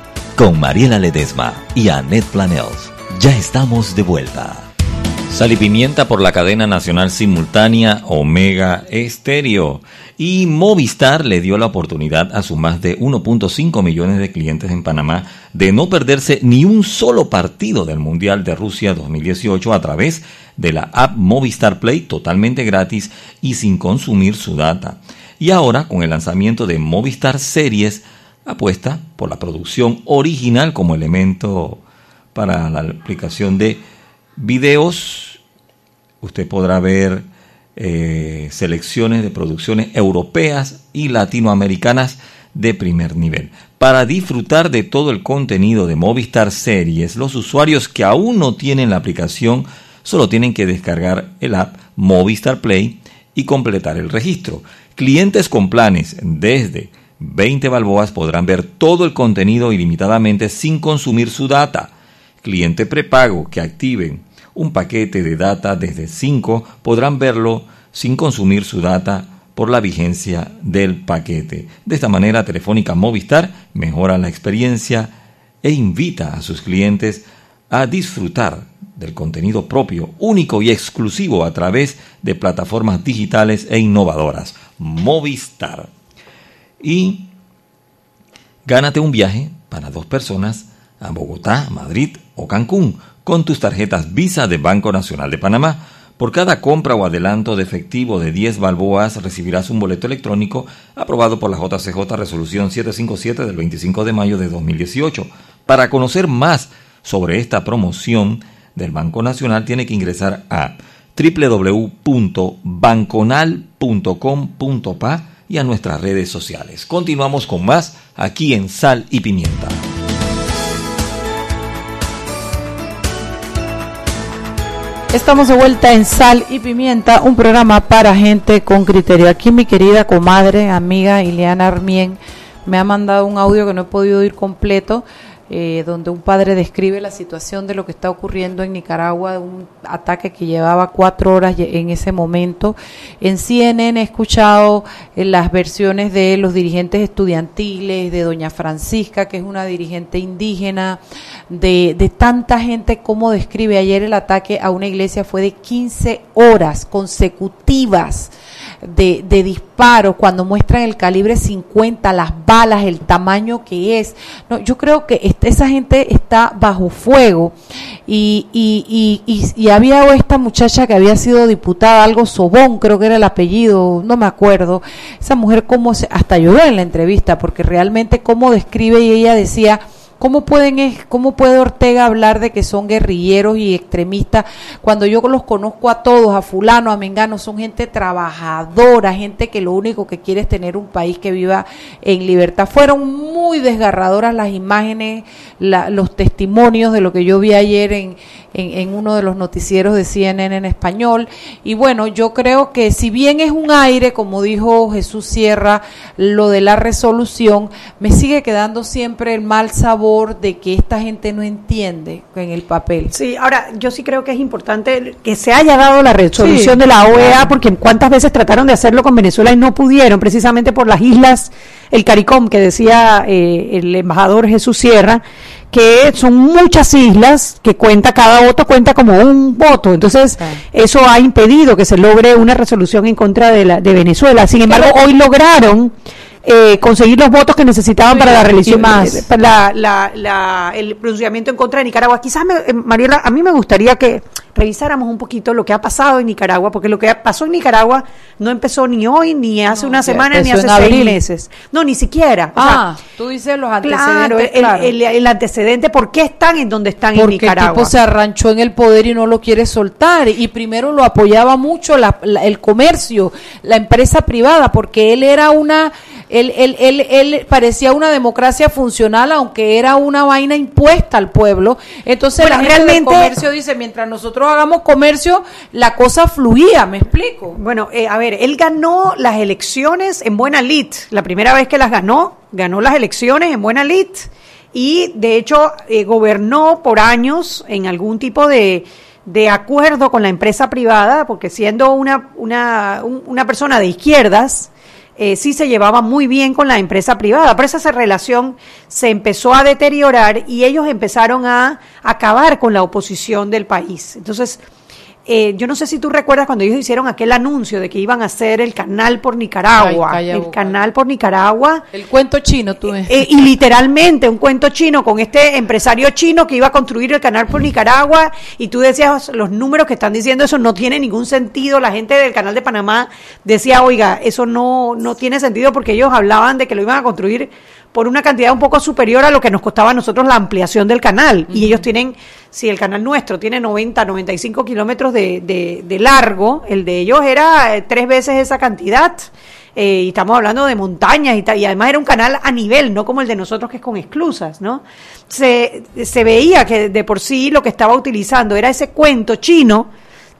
Con Mariela Ledesma y Annette Planels. Ya estamos de vuelta. Sal y pimienta por la cadena nacional simultánea Omega Estéreo. Y Movistar le dio la oportunidad a sus más de 1.5 millones de clientes en Panamá de no perderse ni un solo partido del Mundial de Rusia 2018 a través de la app Movistar Play totalmente gratis y sin consumir su data. Y ahora, con el lanzamiento de Movistar Series, apuesta por la producción original como elemento para la aplicación de videos. Usted podrá ver eh, selecciones de producciones europeas y latinoamericanas de primer nivel. Para disfrutar de todo el contenido de Movistar Series, los usuarios que aún no tienen la aplicación solo tienen que descargar el app Movistar Play y completar el registro. Clientes con planes desde 20 balboas podrán ver todo el contenido ilimitadamente sin consumir su data. Cliente prepago que activen un paquete de data desde 5 podrán verlo sin consumir su data por la vigencia del paquete. De esta manera, Telefónica Movistar mejora la experiencia e invita a sus clientes a disfrutar del contenido propio, único y exclusivo a través de plataformas digitales e innovadoras. Movistar. Y gánate un viaje para dos personas a Bogotá, Madrid o Cancún con tus tarjetas Visa de Banco Nacional de Panamá. Por cada compra o adelanto de efectivo de 10 balboas recibirás un boleto electrónico aprobado por la JCJ Resolución 757 del 25 de mayo de 2018. Para conocer más sobre esta promoción, del Banco Nacional tiene que ingresar a www.banconal.com www.salsypimienta.com.pa y a nuestras redes sociales. Continuamos con más aquí en Sal y Pimienta. Estamos de vuelta en Sal y Pimienta, un programa para gente con criterio. Aquí mi querida comadre, amiga Ileana Armien me ha mandado un audio que no he podido oír completo, eh, donde un padre describe la situación de lo que está ocurriendo en Nicaragua, un ataque que llevaba cuatro horas en ese momento. En CNN he escuchado eh, las versiones de los dirigentes estudiantiles, de doña Francisca, que es una dirigente indígena, de, tanta gente como describe ayer el ataque a una iglesia fue de 15 horas consecutivas de, de disparos, cuando muestran el calibre 50, las balas, el tamaño que es. No, yo creo que esa gente está bajo fuego. Y, y, y, y, había esta muchacha que había sido diputada, algo Sobón, creo que era el apellido, no me acuerdo. Esa mujer como hasta lloró en la entrevista, porque realmente cómo describe y ella decía, ¿Cómo, pueden, ¿Cómo puede Ortega hablar de que son guerrilleros y extremistas cuando yo los conozco a todos, a fulano, a mengano, son gente trabajadora, gente que lo único que quiere es tener un país que viva en libertad? Fueron muy desgarradoras las imágenes, los testimonios de lo que yo vi ayer en, en, uno de los noticieros de CNN en español. Y bueno, yo creo que si bien es un aire, como dijo Jesús Sierra, lo de la resolución, me sigue quedando siempre el mal sabor de que esta gente no entiende en el papel. Sí, ahora yo sí creo que es importante que se haya dado la resolución de la OEA, porque cuántas veces trataron de hacerlo con Venezuela y no pudieron, precisamente por las islas, el CARICOM que decía eh, el embajador Jesús Sierra, que son muchas islas que cuenta, cada voto cuenta como un voto. Entonces, eso ha impedido que se logre una resolución en contra de, la, de Venezuela. Sin embargo, hoy lograron eh, conseguir los votos que necesitaban para la religión más para la, el pronunciamiento en contra de Nicaragua. Quizás, me, eh, Mariela, a mí me gustaría que revisáramos un poquito lo que ha pasado en Nicaragua, porque lo que pasó en Nicaragua no empezó ni hoy, ni hace una semana, ni hace seis meses. No, ni siquiera. ah, tú dices los antecedentes. Claro, el, El, antecedente, ¿por qué están en donde están en Nicaragua? el tipo se arranchó en el poder y no lo quiere soltar. Y primero lo apoyaba mucho el comercio, la empresa privada, porque él era una él, él, él, él, parecía una democracia funcional, aunque era una vaina impuesta al pueblo. Entonces la gente del comercio dice, mientras nosotros hagamos comercio, la cosa fluía, ¿me explico? Bueno, eh, a ver, él ganó las elecciones en buena lid. La primera vez que las ganó, ganó las elecciones en buena lid. Y de hecho eh, gobernó por años en algún tipo de, de acuerdo con la empresa privada, porque siendo una, una, una persona de izquierdas, eh, sí se llevaba muy bien con la empresa privada, pero esa relación se empezó a deteriorar y ellos empezaron a acabar con la oposición del país. Entonces, eh, yo no sé si tú recuerdas cuando ellos hicieron aquel anuncio de que iban a hacer el canal por Nicaragua, el canal por Nicaragua. El cuento chino, tú ves. Eh, y literalmente un cuento chino con este empresario chino que iba a construir el canal por Nicaragua y tú decías, los números que están diciendo eso no tiene ningún sentido. La gente del canal de Panamá decía, oiga, eso no, no tiene sentido porque ellos hablaban de que lo iban a construir por una cantidad un poco superior a lo que nos costaba a nosotros la ampliación del canal. Y ellos tienen, si el canal nuestro tiene 90, 95 kilómetros de, de, largo, el de ellos era eh, tres veces esa cantidad. Eh, y estamos hablando de montañas y, y además era un canal a nivel, no como el de nosotros que es con esclusas, ¿no? Se, se veía que de por sí lo que estaba utilizando era ese cuento chino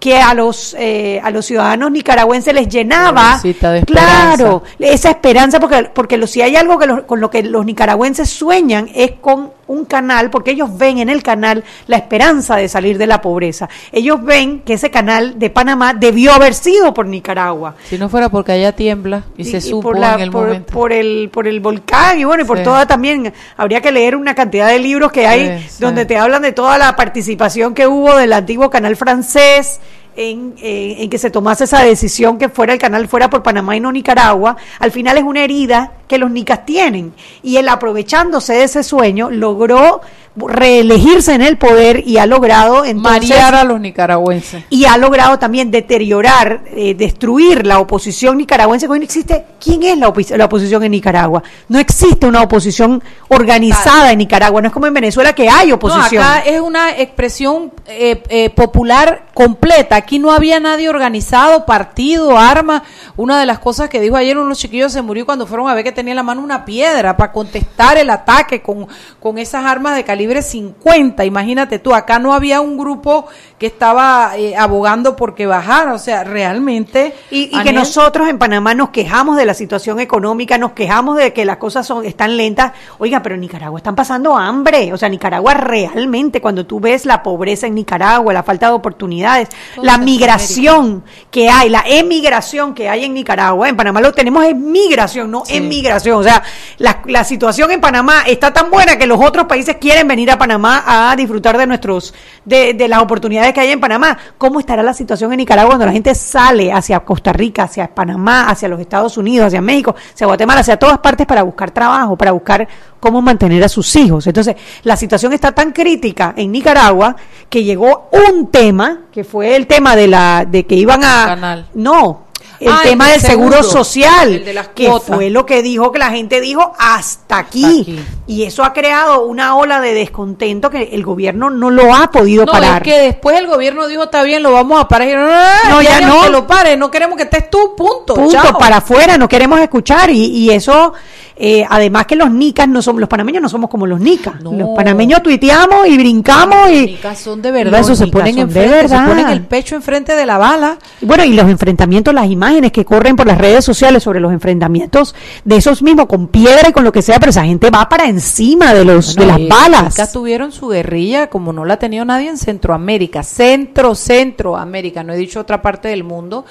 que a los eh, a los ciudadanos nicaragüenses les llenaba claro esa esperanza porque porque si hay algo que con lo que los nicaragüenses sueñan es con un canal porque ellos ven en el canal la esperanza de salir de la pobreza. Ellos ven que ese canal de Panamá debió haber sido por Nicaragua. Si no fuera porque allá tiembla y, se supo en el por, momento. por el por el volcán y bueno y por toda también habría que leer una cantidad de libros que hay donde te hablan de toda la participación que hubo del antiguo canal francés en, en, que se tomase esa decisión que fuera el canal fuera por Panamá y no Nicaragua, al final es una herida que los nicas tienen. Y él aprovechándose de ese sueño logró reelegirse en el poder y ha logrado entonces Marear a los nicaragüenses. y ha logrado también deteriorar, eh, destruir la oposición nicaragüense. Hoy no existe. ¿Quién es la, opi- la oposición en Nicaragua? No existe una oposición organizada en Nicaragua. No es como en Venezuela que hay No, oposición. acá es una expresión eh, eh, popular completa. Aquí no había nadie organizado, partido, armas. Una de las cosas que dijo ayer uno de los chiquillos se murió cuando fueron a ver que tenía en la mano una piedra para contestar el ataque con, con esas armas de calibre 50. Imagínate tú, acá no había un grupo que estaba eh, abogando porque bajara. O sea, realmente... Y, y que nosotros en Panamá nos quejamos de la situación económica, nos quejamos de que las cosas son están lentas. Oiga, pero en Nicaragua están pasando hambre. O sea, Nicaragua realmente, cuando tú ves la pobreza en Nicaragua, la falta de oportunidades, la migración que hay, la emigración que hay en Nicaragua, en Panamá lo tenemos es migración, no Sí. emigración. O sea, la, la situación en Panamá está tan buena que los otros países quieren venir a Panamá a disfrutar de nuestros, de, de las oportunidades que hay en Panamá. ¿Cómo estará la situación en Nicaragua cuando la gente sale hacia Costa Rica, hacia Panamá, hacia los Estados Unidos, hacia México, hacia Guatemala, hacia todas partes para buscar trabajo, para buscar cómo mantener a sus hijos? Entonces, la situación está tan crítica en Nicaragua que llegó un tema, que fue el tema de la, de que iban a, Canal. no, el Ah, el tema del seguro, seguro, social, el de las que cuotas. fue lo que dijo que la gente dijo hasta aquí. Hasta aquí. Y eso ha creado una ola de descontento que el gobierno no lo ha podido No, parar. es que después el gobierno dijo, está bien, lo vamos a parar. Y, no, no, No, ya ni no. Que lo pare, no queremos que estés tú, punto. Punto, chao. para afuera, no queremos escuchar. Y, y eso, eh, además que los nicas no somos, los panameños no somos como los nicas. No. Los panameños tuiteamos y brincamos Los y. nicas son de verdad, eso se ponen de enfrente, se ponen el pecho enfrente de la bala. Bueno, y los enfrentamientos, las imágenes que corren por las redes sociales sobre los enfrentamientos de esos mismos con piedra y con lo que sea, pero esa gente va para encima de los de las balas. Nicas tuvieron su guerrilla como no la ha tenido nadie en Centroamérica, Centro, Centroamérica, no he dicho otra parte del mundo,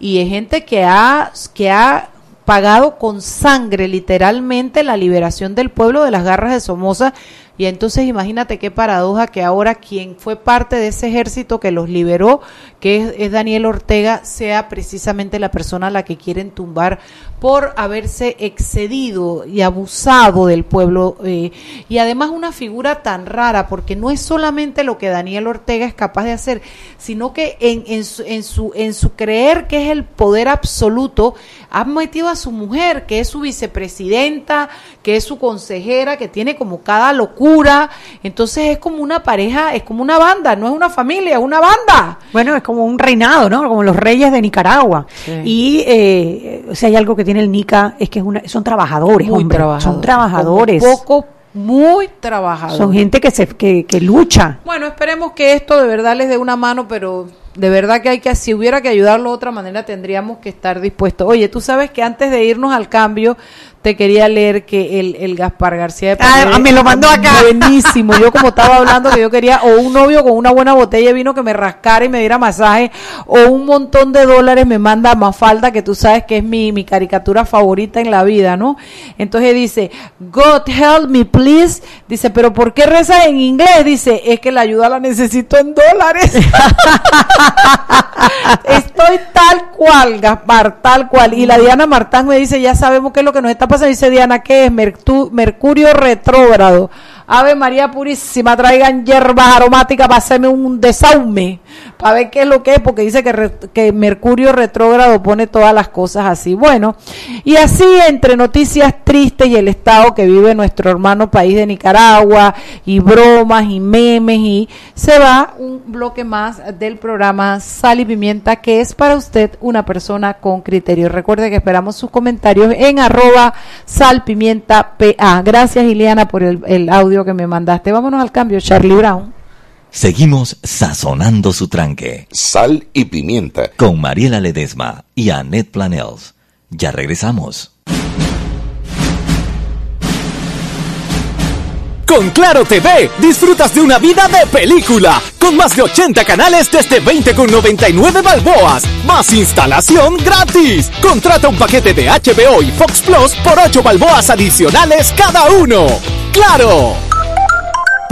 y es gente que ha, que ha pagado con sangre literalmente la liberación del pueblo de las garras de Somoza. Y entonces imagínate qué paradoja que ahora quien fue parte de ese ejército que los liberó, que es, Daniel Ortega, sea precisamente la persona a la que quieren tumbar por haberse excedido y abusado del pueblo. eh, y además una figura tan rara, porque no es solamente lo que Daniel Ortega es capaz de hacer, sino que en, en, su, en, su, en su creer que es el poder absoluto, ha metido a su mujer, que es su vicepresidenta, que es su consejera, que tiene como cada locura. Entonces es como una pareja, es como una banda, no es una familia, es una banda. Bueno, es como un reinado, ¿no? Como los reyes de Nicaragua. Sí. Y eh, si hay algo que tiene el Nica es que es una, son trabajadores, Muy hombre. trabajadores. Son trabajadores. Como poco, muy trabajadores. Son gente que se que, que lucha. Bueno, esperemos que esto de verdad les dé una mano, pero de verdad que hay que, si hubiera que ayudarlo de otra manera, tendríamos que estar dispuestos. Oye, tú sabes que antes de irnos al cambio, te quería leer que el, el Gaspar García de Ah, Paredes- me lo mandó acá. Buenísimo. Yo como estaba hablando que yo quería o un novio con una buena botella de vino que me rascara y me diera masaje, o un montón de dólares me manda a Mafalda, que tú sabes que es mi, mi caricatura favorita en la vida, ¿no? Entonces dice, God help me please. Dice, pero ¿por qué rezas en inglés? Dice, es que la ayuda la necesito en dólares. <laughs> Estoy tal cual, Gaspar, tal cual. Y la Diana Martán me dice, ya sabemos qué es lo que nos está pasando. Dice Diana, ¿qué es? Mercurio retrógrado. Ave María Purísima, traigan hierbas aromáticas para hacerme un desaume, para ver qué es lo que es, porque dice que, que Mercurio retrógrado pone todas las cosas así. Bueno, y así entre noticias tristes y el estado que vive nuestro hermano país de Nicaragua, y bromas y memes, y se va un bloque más del programa Sal y Pimienta, que es para usted una persona con criterio. Recuerde que esperamos sus comentarios en arroba salpimienta PA. Gracias, Iliana, por el audio que me mandaste. Vámonos al cambio, Charlie Brown. Seguimos sazonando su tranque. Sal y pimienta. Con Mariela Ledesma y Annette Planels. Ya regresamos. Con Claro TV disfrutas de una vida de película, con más de 80 canales desde 20,99 balboas, más instalación gratis. Contrata un paquete de HBO y Fox Plus por 8 balboas adicionales cada uno. ¡Claro!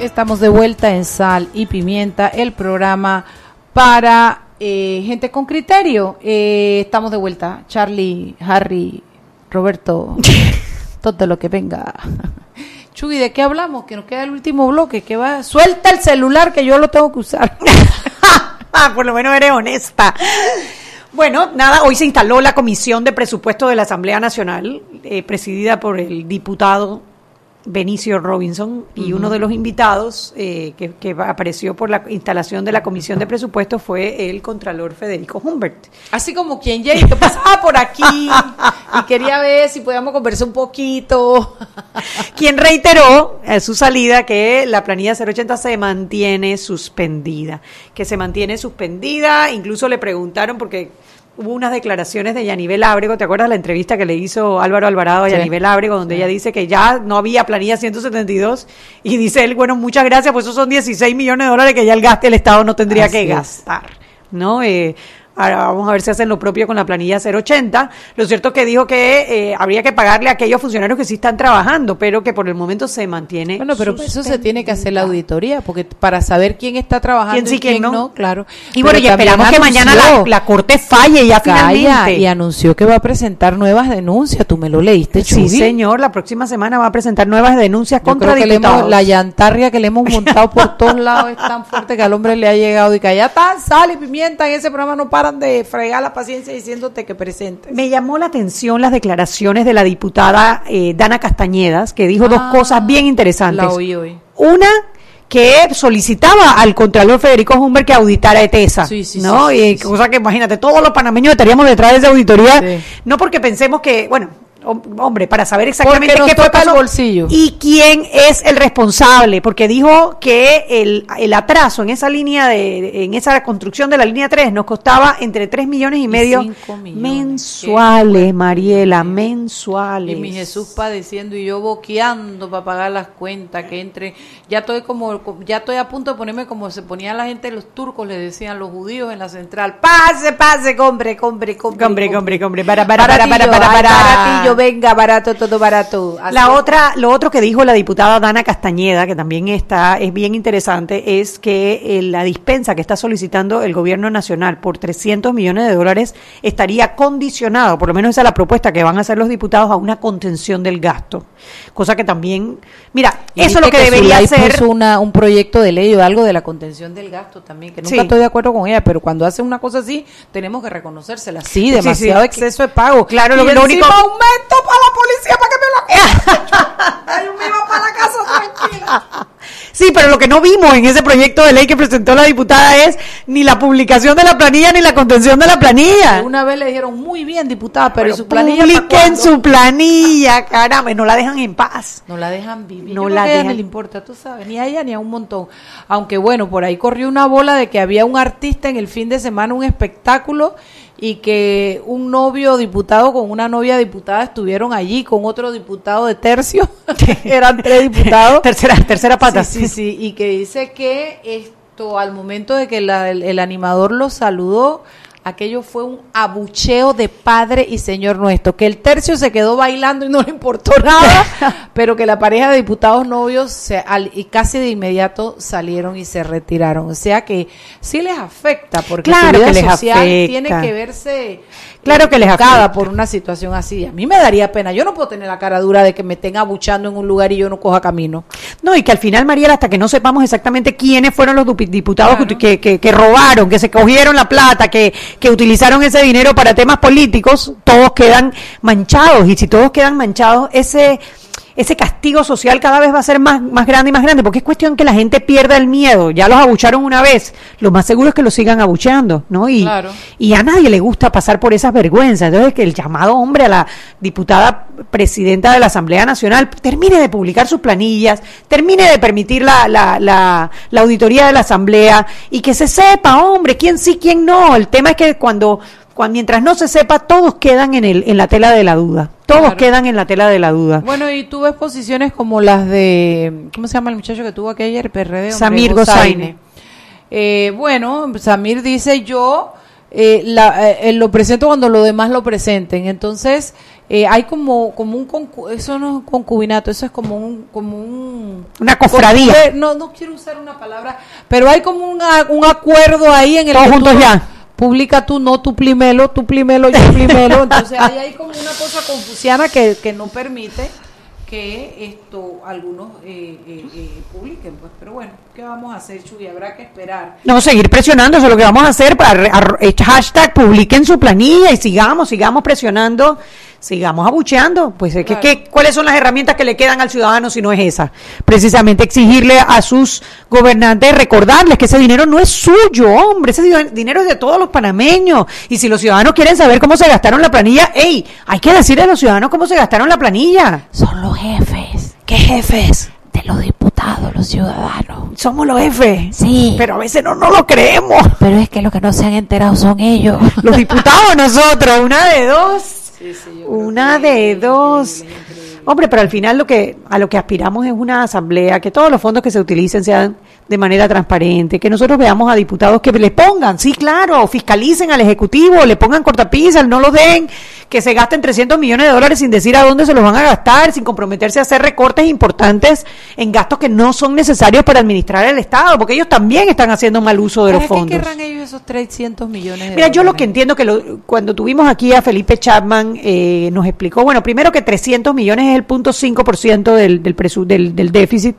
Estamos de vuelta en Sal y Pimienta, el programa para eh, gente con criterio. Eh, estamos de vuelta. Charlie, Harry, Roberto, <laughs> todo lo que venga. <laughs> Chuy, ¿de qué hablamos? Que nos queda el último bloque. Que va, suelta el celular que yo lo tengo que usar. <laughs> Ah, por lo menos eres honesta. Bueno, nada, hoy se instaló la Comisión de Presupuesto de la Asamblea Nacional, eh, presidida por el diputado Benicio Robinson, y uno de los invitados eh, que, que apareció por la instalación de la Comisión de Presupuesto fue el Contralor Federico Humbert. Así como quien ya que pasaba por aquí <laughs> y quería ver si podíamos conversar un poquito. <laughs> quien reiteró a su salida que la planilla 080 se mantiene suspendida, que se mantiene suspendida, incluso le preguntaron porque hubo unas declaraciones de Yanivel Ábrego, ¿te acuerdas la entrevista que le hizo Álvaro Alvarado a Sí. Yanivel Ábrego, donde ella dice que ya no había planilla 172 y dice él, bueno, muchas gracias, pues esos son 16 millones de dólares que ya el gasto el Estado no tendría Así que es. gastar, ¿no? Eh, ahora vamos a ver si hacen lo propio con la planilla 080. Lo cierto es que dijo que eh, habría que pagarle a aquellos funcionarios que sí están trabajando, pero que por el momento se mantiene. Bueno, pero para eso se tiene que hacer la auditoría, porque para saber quién está trabajando ¿Quién sí, y quién, quién no? no. claro. Y bueno, Pero y esperamos que mañana la, Corte falle ya finalmente. y anunció que va a presentar nuevas denuncias. ¿Tú me lo leíste, Sí, Chuy? señor, la próxima semana va a presentar nuevas denuncias Yo contra creo que le hemos- diputados. la llantarria que le hemos <laughs> montado por todos lados es tan fuerte que al hombre le ha llegado y que allá está sal y pimienta en ese programa no paran de fregar la paciencia diciéndote que presentes. Me llamó la atención las declaraciones de la diputada eh, Dana Castañedas, que dijo dos Ah, cosas bien interesantes. La oí hoy. Una, que solicitaba al Contralor Federico Humber que auditara ETESA, Sí, sí, ¿no? sí, y cosa que imagínate, todos los panameños estaríamos detrás de esa auditoría, no porque pensemos que, bueno, hombre, para saber exactamente qué fue toca el pasó bolsillo. y quién es el responsable, porque dijo que el, el atraso en esa línea de, en esa construcción de la línea 3 nos costaba entre 3 millones y, medio mensuales, Mariela, mensuales. Y mi Jesús padeciendo y yo boqueando para pagar las cuentas, que entre, ya estoy como, ya estoy a punto de ponerme como se ponían la gente, los turcos le decían los judíos en la central, pase, pase, compre, compre, compre, Compre, compre, compre, para, para, para, Baratillo, para, para, ay, para. Venga, barato, todo barato. Así La otra, lo otro que dijo la diputada Dana Castañeda, que también está, es bien interesante, es que eh, la dispensa que está solicitando el gobierno nacional por 300 millones de dólares estaría condicionado, por lo menos esa es la propuesta que van a hacer los diputados, a una contención del gasto. Cosa que también, mira, Y eso es lo viste que debería ser. una, un proyecto de ley o algo de la contención del gasto también, que nunca Sí. estoy de acuerdo con ella, pero cuando hace una cosa así, tenemos que reconocérsela. Sí, demasiado sí. exceso de pago. Claro, y lo- lo único- aumento para la policía para que me lo <laughs> Ay, yo me iba para la casa tranquila. Sí, pero lo que no vimos en ese proyecto de ley que presentó la diputada es ni la publicación de la planilla ni la contención de la planilla. Una vez le dijeron, muy bien, diputada, pero, Pero ¿y su planilla publiquen cuándo?" su planilla, caramba, no la dejan en paz. No la dejan vivir. No Yo la dejan. ni le importa, tú sabes, ni a ella ni a un montón. Aunque bueno, por ahí corrió una bola de que había un artista en el fin de semana, un espectáculo, y que un novio diputado con una novia diputada estuvieron allí con otro diputado de tercio. <laughs> <laughs> Eran tres diputados. <laughs> tercera, tercera pata. Sí, sí, sí, y que dice que esto al momento de que la- el, el animador lo saludó, aquello fue un abucheo de Padre y Señor nuestro, que el tercio se quedó bailando y no le importó nada, <laughs> pero que la pareja de diputados novios se, al- y casi de inmediato salieron y se retiraron. O sea que sí les afecta, porque Claro su vida que les social afecta. tiene que verse Claro que les afecta. por una situación así. A mí me daría pena. Yo no puedo tener la cara dura de que me estén abuchando en un lugar y yo no coja camino. No, y que al final, Mariela, hasta que no sepamos exactamente quiénes fueron los diputados Claro. que, que, que robaron, que se cogieron la plata, que, que utilizaron ese dinero para temas políticos, todos quedan manchados. Y si todos quedan manchados, ese ese castigo social cada vez va a ser más, más grande y más grande, porque es cuestión que la gente pierda el miedo. Ya los abucharon una vez, lo más seguro es que los sigan abucheando, ¿no? Y, Claro. y a nadie le gusta pasar por esas vergüenzas. Entonces, que el llamado hombre a la diputada presidenta de la Asamblea Nacional termine de publicar sus planillas, termine de permitir la, la, la, la auditoría de la Asamblea y que se sepa, hombre, quién sí, quién no. El tema es que cuando, cuando mientras no se sepa, todos quedan en, el, en la tela de la duda. Todos Claro. quedan en la tela de la duda. Bueno, y tú ves posiciones como las de, ¿cómo se llama el muchacho que tuvo aquí ayer? PRD. Samir Gozaine. Eh, bueno, Samir dice yo eh, la- eh, lo presento cuando los demás lo presenten. Entonces, eh, hay como, como un, concu- eso no es concubinato, eso es como un, como un... Una cofradía. Eh, No, no quiero usar una palabra, pero hay como una- un acuerdo ahí en el Todos tú juntos ya. Publica tú, no tú primero, tú primero, yo primero. <laughs> Entonces ahí hay como una cosa confuciana que, que no permite que esto algunos eh, eh, eh, publiquen. Pues, pero bueno, ¿qué vamos a hacer, Chuy? Habrá que esperar. No, seguir presionando, eso es lo que vamos a hacer para eh, hashtag publiquen su planilla y sigamos, sigamos presionando, sigamos abucheando. Pues es que, Claro. que- ¿cuáles son las herramientas que le quedan al ciudadano si no es esa? Precisamente exigirle a sus gobernantes, recordarles que ese dinero no es suyo, hombre, ese di- dinero es de todos los panameños. Y si los ciudadanos quieren saber cómo se gastaron la planilla, ¡ey! Hay que decirle a los ciudadanos cómo se gastaron la planilla. Son los jefes ¿Qué jefes? de los diputados, los ciudadanos. Somos los jefes. Sí. Pero a veces no, no lo creemos. Pero es que los que no se han enterado son ellos. Los diputados <laughs> nosotros, una de dos. Una de dos. Hombre, pero al final lo que a lo que aspiramos es una asamblea, que todos los fondos que se utilicen sean de manera transparente, que nosotros veamos a diputados que le pongan, sí, claro, fiscalicen al Ejecutivo, le pongan cortapisas, no lo den, que se gasten 300 millones de dólares sin decir a dónde se los van a gastar, sin comprometerse a hacer recortes importantes en gastos que no son necesarios para administrar el Estado, porque ellos también están haciendo mal uso de los ¿Para qué fondos. querrán ellos esos 300 millones de Mira, yo lo que entiendo que lo- cuando tuvimos aquí a Felipe Chapman, eh, nos explicó, bueno, primero que 300 millones es el punto 5% del, del, presu- del, del déficit,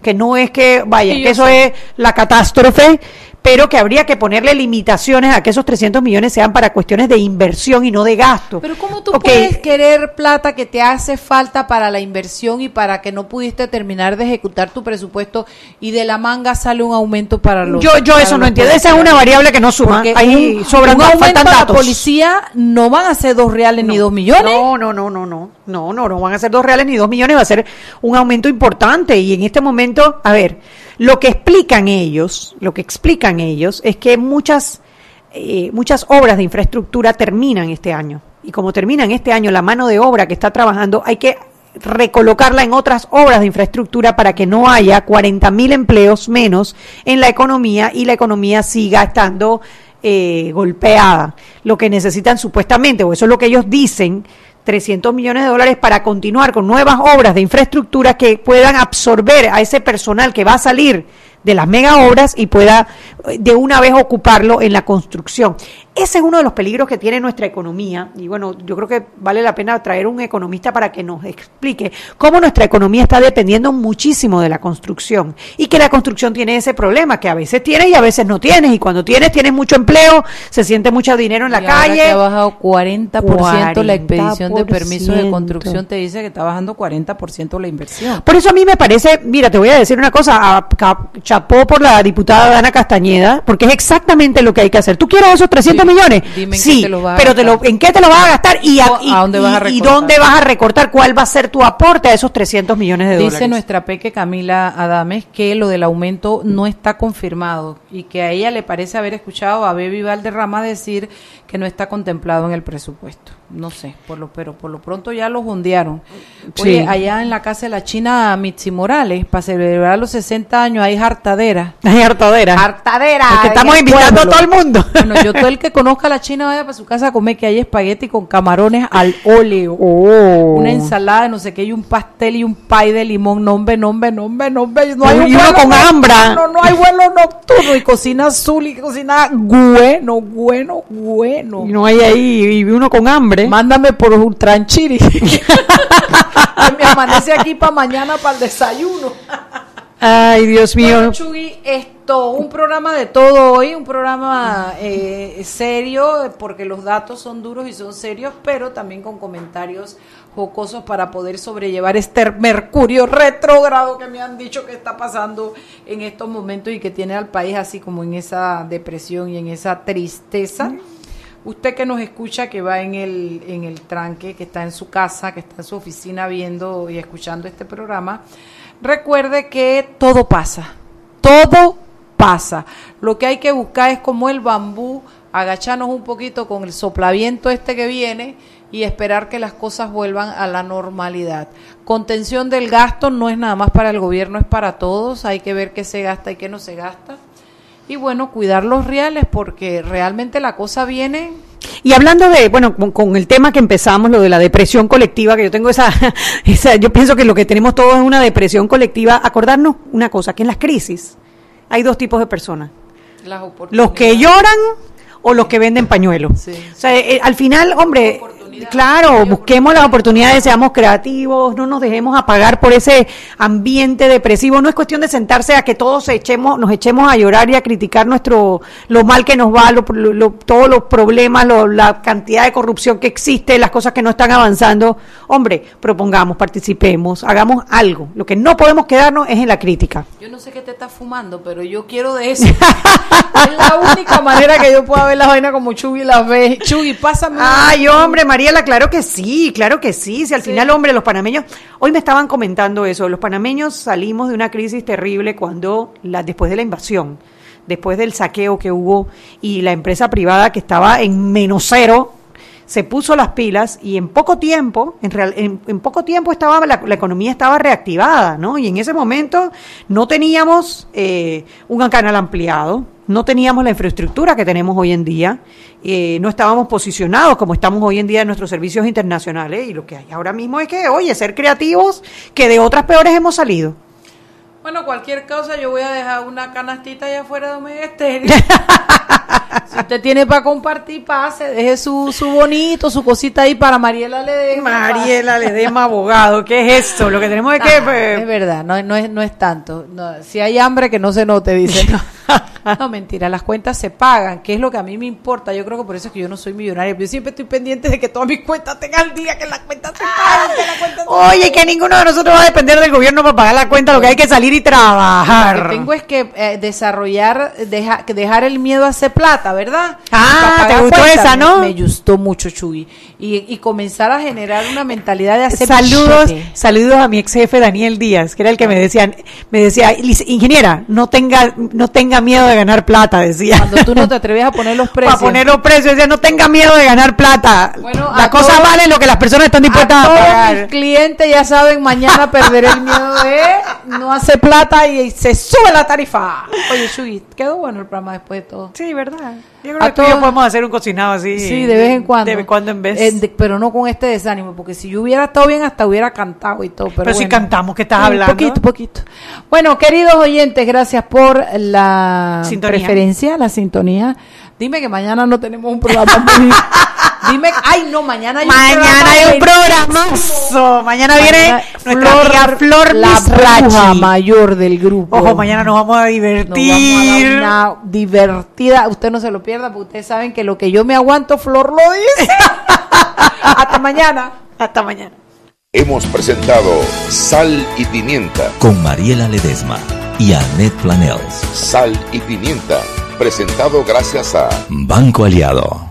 que no es que, vaya, Sí, que eso sé. es la catástrofe, pero que habría que ponerle limitaciones a que esos 300 millones sean para cuestiones de inversión y no de gasto. Pero ¿cómo tú puedes querer plata que te hace falta para la inversión y para que no pudiste terminar de ejecutar tu presupuesto y de la manga sale un aumento para los Yo, yo eso no entiendo, esa es una variable que no suma, Porque ahí un, sobran, un aumento faltan a la datos. policía no van a ser dos reales ni dos millones. No, no, no, no, no, no, no, no van a ser dos reales ni dos millones, va a ser un aumento importante. Y en este momento, a ver, lo que explican ellos, lo que explican ellos es que muchas, eh, muchas obras de infraestructura terminan este año. Y como terminan este año, la mano de obra que está trabajando hay que recolocarla en otras obras de infraestructura para que no haya 40 mil empleos menos en la economía y la economía siga estando eh, golpeada. Lo que necesitan supuestamente, o eso es lo que ellos dicen, 300 millones de dólares para continuar con nuevas obras de infraestructura que puedan absorber a ese personal que va a salir de las mega obras y pueda eh, de una vez ocuparlo en la construcción. Ese es uno de los peligros que tiene nuestra economía y bueno, yo creo que vale la pena traer un economista para que nos explique cómo nuestra economía está dependiendo muchísimo de la construcción y que la construcción tiene ese problema que a veces tienes y a veces no tienes y cuando tienes tienes mucho empleo, se siente mucho dinero en la Y ahora calle. que ha bajado 40%, la expedición de 40%. permisos de construcción te dice que está bajando 40% la inversión. Por eso a mí me parece, mira, te voy a decir una cosa, a- chapó por la diputada Dana Castañeda, porque es exactamente lo que hay que hacer. ¿Tú quieres esos 300 Millones? dime en sí, te pero te lo-. ¿en qué te lo vas a gastar? ¿Y, a, O, y- ¿a dónde vas a y- dónde vas a recortar? ¿Cuál va a ser tu aporte a esos 300 millones de Dice dólares? nuestra peque Camila Adames que lo del aumento no está confirmado y que a ella le parece haber escuchado a Baby Valderrama decir que no está contemplado en el presupuesto. No sé, por lo, pero por lo pronto ya los hondearon. Sí. Oye, allá en la casa de la China Mitzi Morales, para celebrar los 60 años, hay hartadera. Hay hartadera. Hartadera. Es que en estamos invitando a todo el mundo. Bueno, yo todo el que conozca a la China vaya para su casa a comer que hay espagueti con camarones al óleo. Una ensalada de no sé qué y un pastel y un pay de limón. Nombre, nombre, nombre, nombre. No hay vuelo con hambra. No, no hay vuelo nocturno. Y cocina azul y cocina bueno, bueno, bueno. Y no hay ahí, y uno con hambre. Mándame por un tranchiri. <laughs> que me amanece aquí para mañana para el desayuno. Ay, Dios mío. Bueno, esto, un programa de todo hoy, un programa eh, serio, porque los datos son duros y son serios, pero también con comentarios jocosos para poder sobrellevar este mercurio retrógrado que me han dicho que está pasando en estos momentos y que tiene al país así como en esa depresión y en esa tristeza. Usted que nos escucha, que va en el, en el tranque, que está en su casa, que está en su oficina viendo y escuchando este programa, recuerde que todo pasa, todo pasa. Lo que hay que buscar es como el bambú, agacharnos un poquito con el soplaviento este que viene y esperar que las cosas vuelvan a la normalidad. Contención del gasto no es nada más para el gobierno, es para todos. Hay que ver qué se gasta y qué no se gasta. Y bueno, cuidar los reales porque realmente la cosa viene Y hablando de, bueno, con, con el tema que empezamos, lo de la depresión colectiva, que yo tengo esa, <laughs> esa, yo pienso que lo que tenemos todos es una depresión colectiva. Acordarnos una cosa, que en las crisis hay dos tipos de personas. las. Los que lloran o los que venden pañuelos. Sí. O sea, eh, al final, hombre, claro, busquemos las oportunidades, seamos creativos, no nos dejemos apagar por ese ambiente depresivo. No es cuestión de sentarse a que todos echemos, nos echemos a llorar y a criticar nuestro lo mal que nos va, lo- lo- todos los problemas, lo- la cantidad de corrupción que existe, las cosas que no están avanzando. Hombre, propongamos, participemos, hagamos algo. Lo que no podemos quedarnos es en la crítica. Yo no sé qué te estás fumando, pero yo quiero de eso. es la única manera que yo pueda ver las vainas como Chugui las ve. Chugui, pásame. <laughs> Ay, hombre, Mariela, claro que sí, claro que sí. Si al final, hombre, los panameños, hoy me estaban comentando eso, los panameños salimos de una crisis terrible cuando, la, después de la invasión, después del saqueo que hubo y la empresa privada que estaba en menos cero, se puso las pilas y en poco tiempo, en, real- en, en poco tiempo estaba la, la economía estaba reactivada, ¿no? Y en ese momento no teníamos eh, un canal ampliado, no teníamos la infraestructura que tenemos hoy en día, eh, no estábamos posicionados como estamos hoy en día en nuestros servicios internacionales y lo que hay ahora mismo es que, oye, ser creativos, que de otras peores hemos salido. Bueno, cualquier cosa, yo voy a dejar una canastita allá afuera de Omega Estéreo. <laughs> si usted tiene para compartir, pase, deje su, su bonito, su cosita ahí para Mariela Ledesma. Mariela Ledesma, abogado, ¿qué es esto? Lo que tenemos es que... Ah, pues, es verdad, no, no, es, no es tanto. No, si hay hambre, que no se note, dice. <laughs> <laughs> No. Mentira, las cuentas se pagan, que es lo que a mí me importa. Yo creo que por eso es que yo no soy millonaria. Yo siempre estoy pendiente de que todas mis cuentas tengan al día, que las cuentas se paguen, que las cuentas se Oye, que ninguno de nosotros va a depender del gobierno para pagar la cuenta, lo que hay que salir y Lo que trabajar. tengo es que eh, desarrollar, deja- dejar el miedo a hacer plata, ¿verdad? Ah, te gustó esa, ¿no? Me, me gustó mucho, Chuy. Y, y comenzar a generar una mentalidad de hacer Saludos, billete. saludos a mi ex jefe Daniel Díaz, que era el que me decía, me decía, "Lic- ingeniera, no tenga, no tenga miedo de ganar plata, decía. Cuando tú no te <laughs> atreves a poner los precios. Para poner los precios, decía, no tenga miedo de ganar plata. Bueno, Las a cosas todos- valen lo que las personas están dispuestas a a, todos mis pagar. clientes ya saben, mañana <laughs> perderé el miedo de no hacer plata y, se sube la tarifa. Oye, Chuy, quedó bueno el programa después de todo. Sí, verdad. Yo creo A que tú y yo todos- podemos hacer un cocinado así. Sí, de vez en cuando. De vez en cuando en vez. Eh, de- pero no con este desánimo, porque si yo hubiera estado bien, hasta hubiera cantado y todo. Pero, Pero si cantamos, ¿qué estás hablando? Poquito, poquito. Bueno, queridos oyentes, gracias por la Sintonía. preferencia, la sintonía. Dime que mañana no tenemos un programa muy... <laughs> Dime, ay no, mañana hay un Mañana programa hay un programazo. Mañana viene Mañana, nuestra amiga Flor la bruja mayor del grupo. Ojo, mañana nos vamos a Nos vamos a dar divertir. una divertida. Usted no se lo pierda, porque ustedes saben que lo que yo me aguanto, Flor lo dice. <laughs> Hasta mañana. Hasta mañana. Hemos presentado Sal y Pimienta. Con Mariela Ledesma y Annette Planels. Sal y Pimienta. Presentado gracias a Banco Aliado.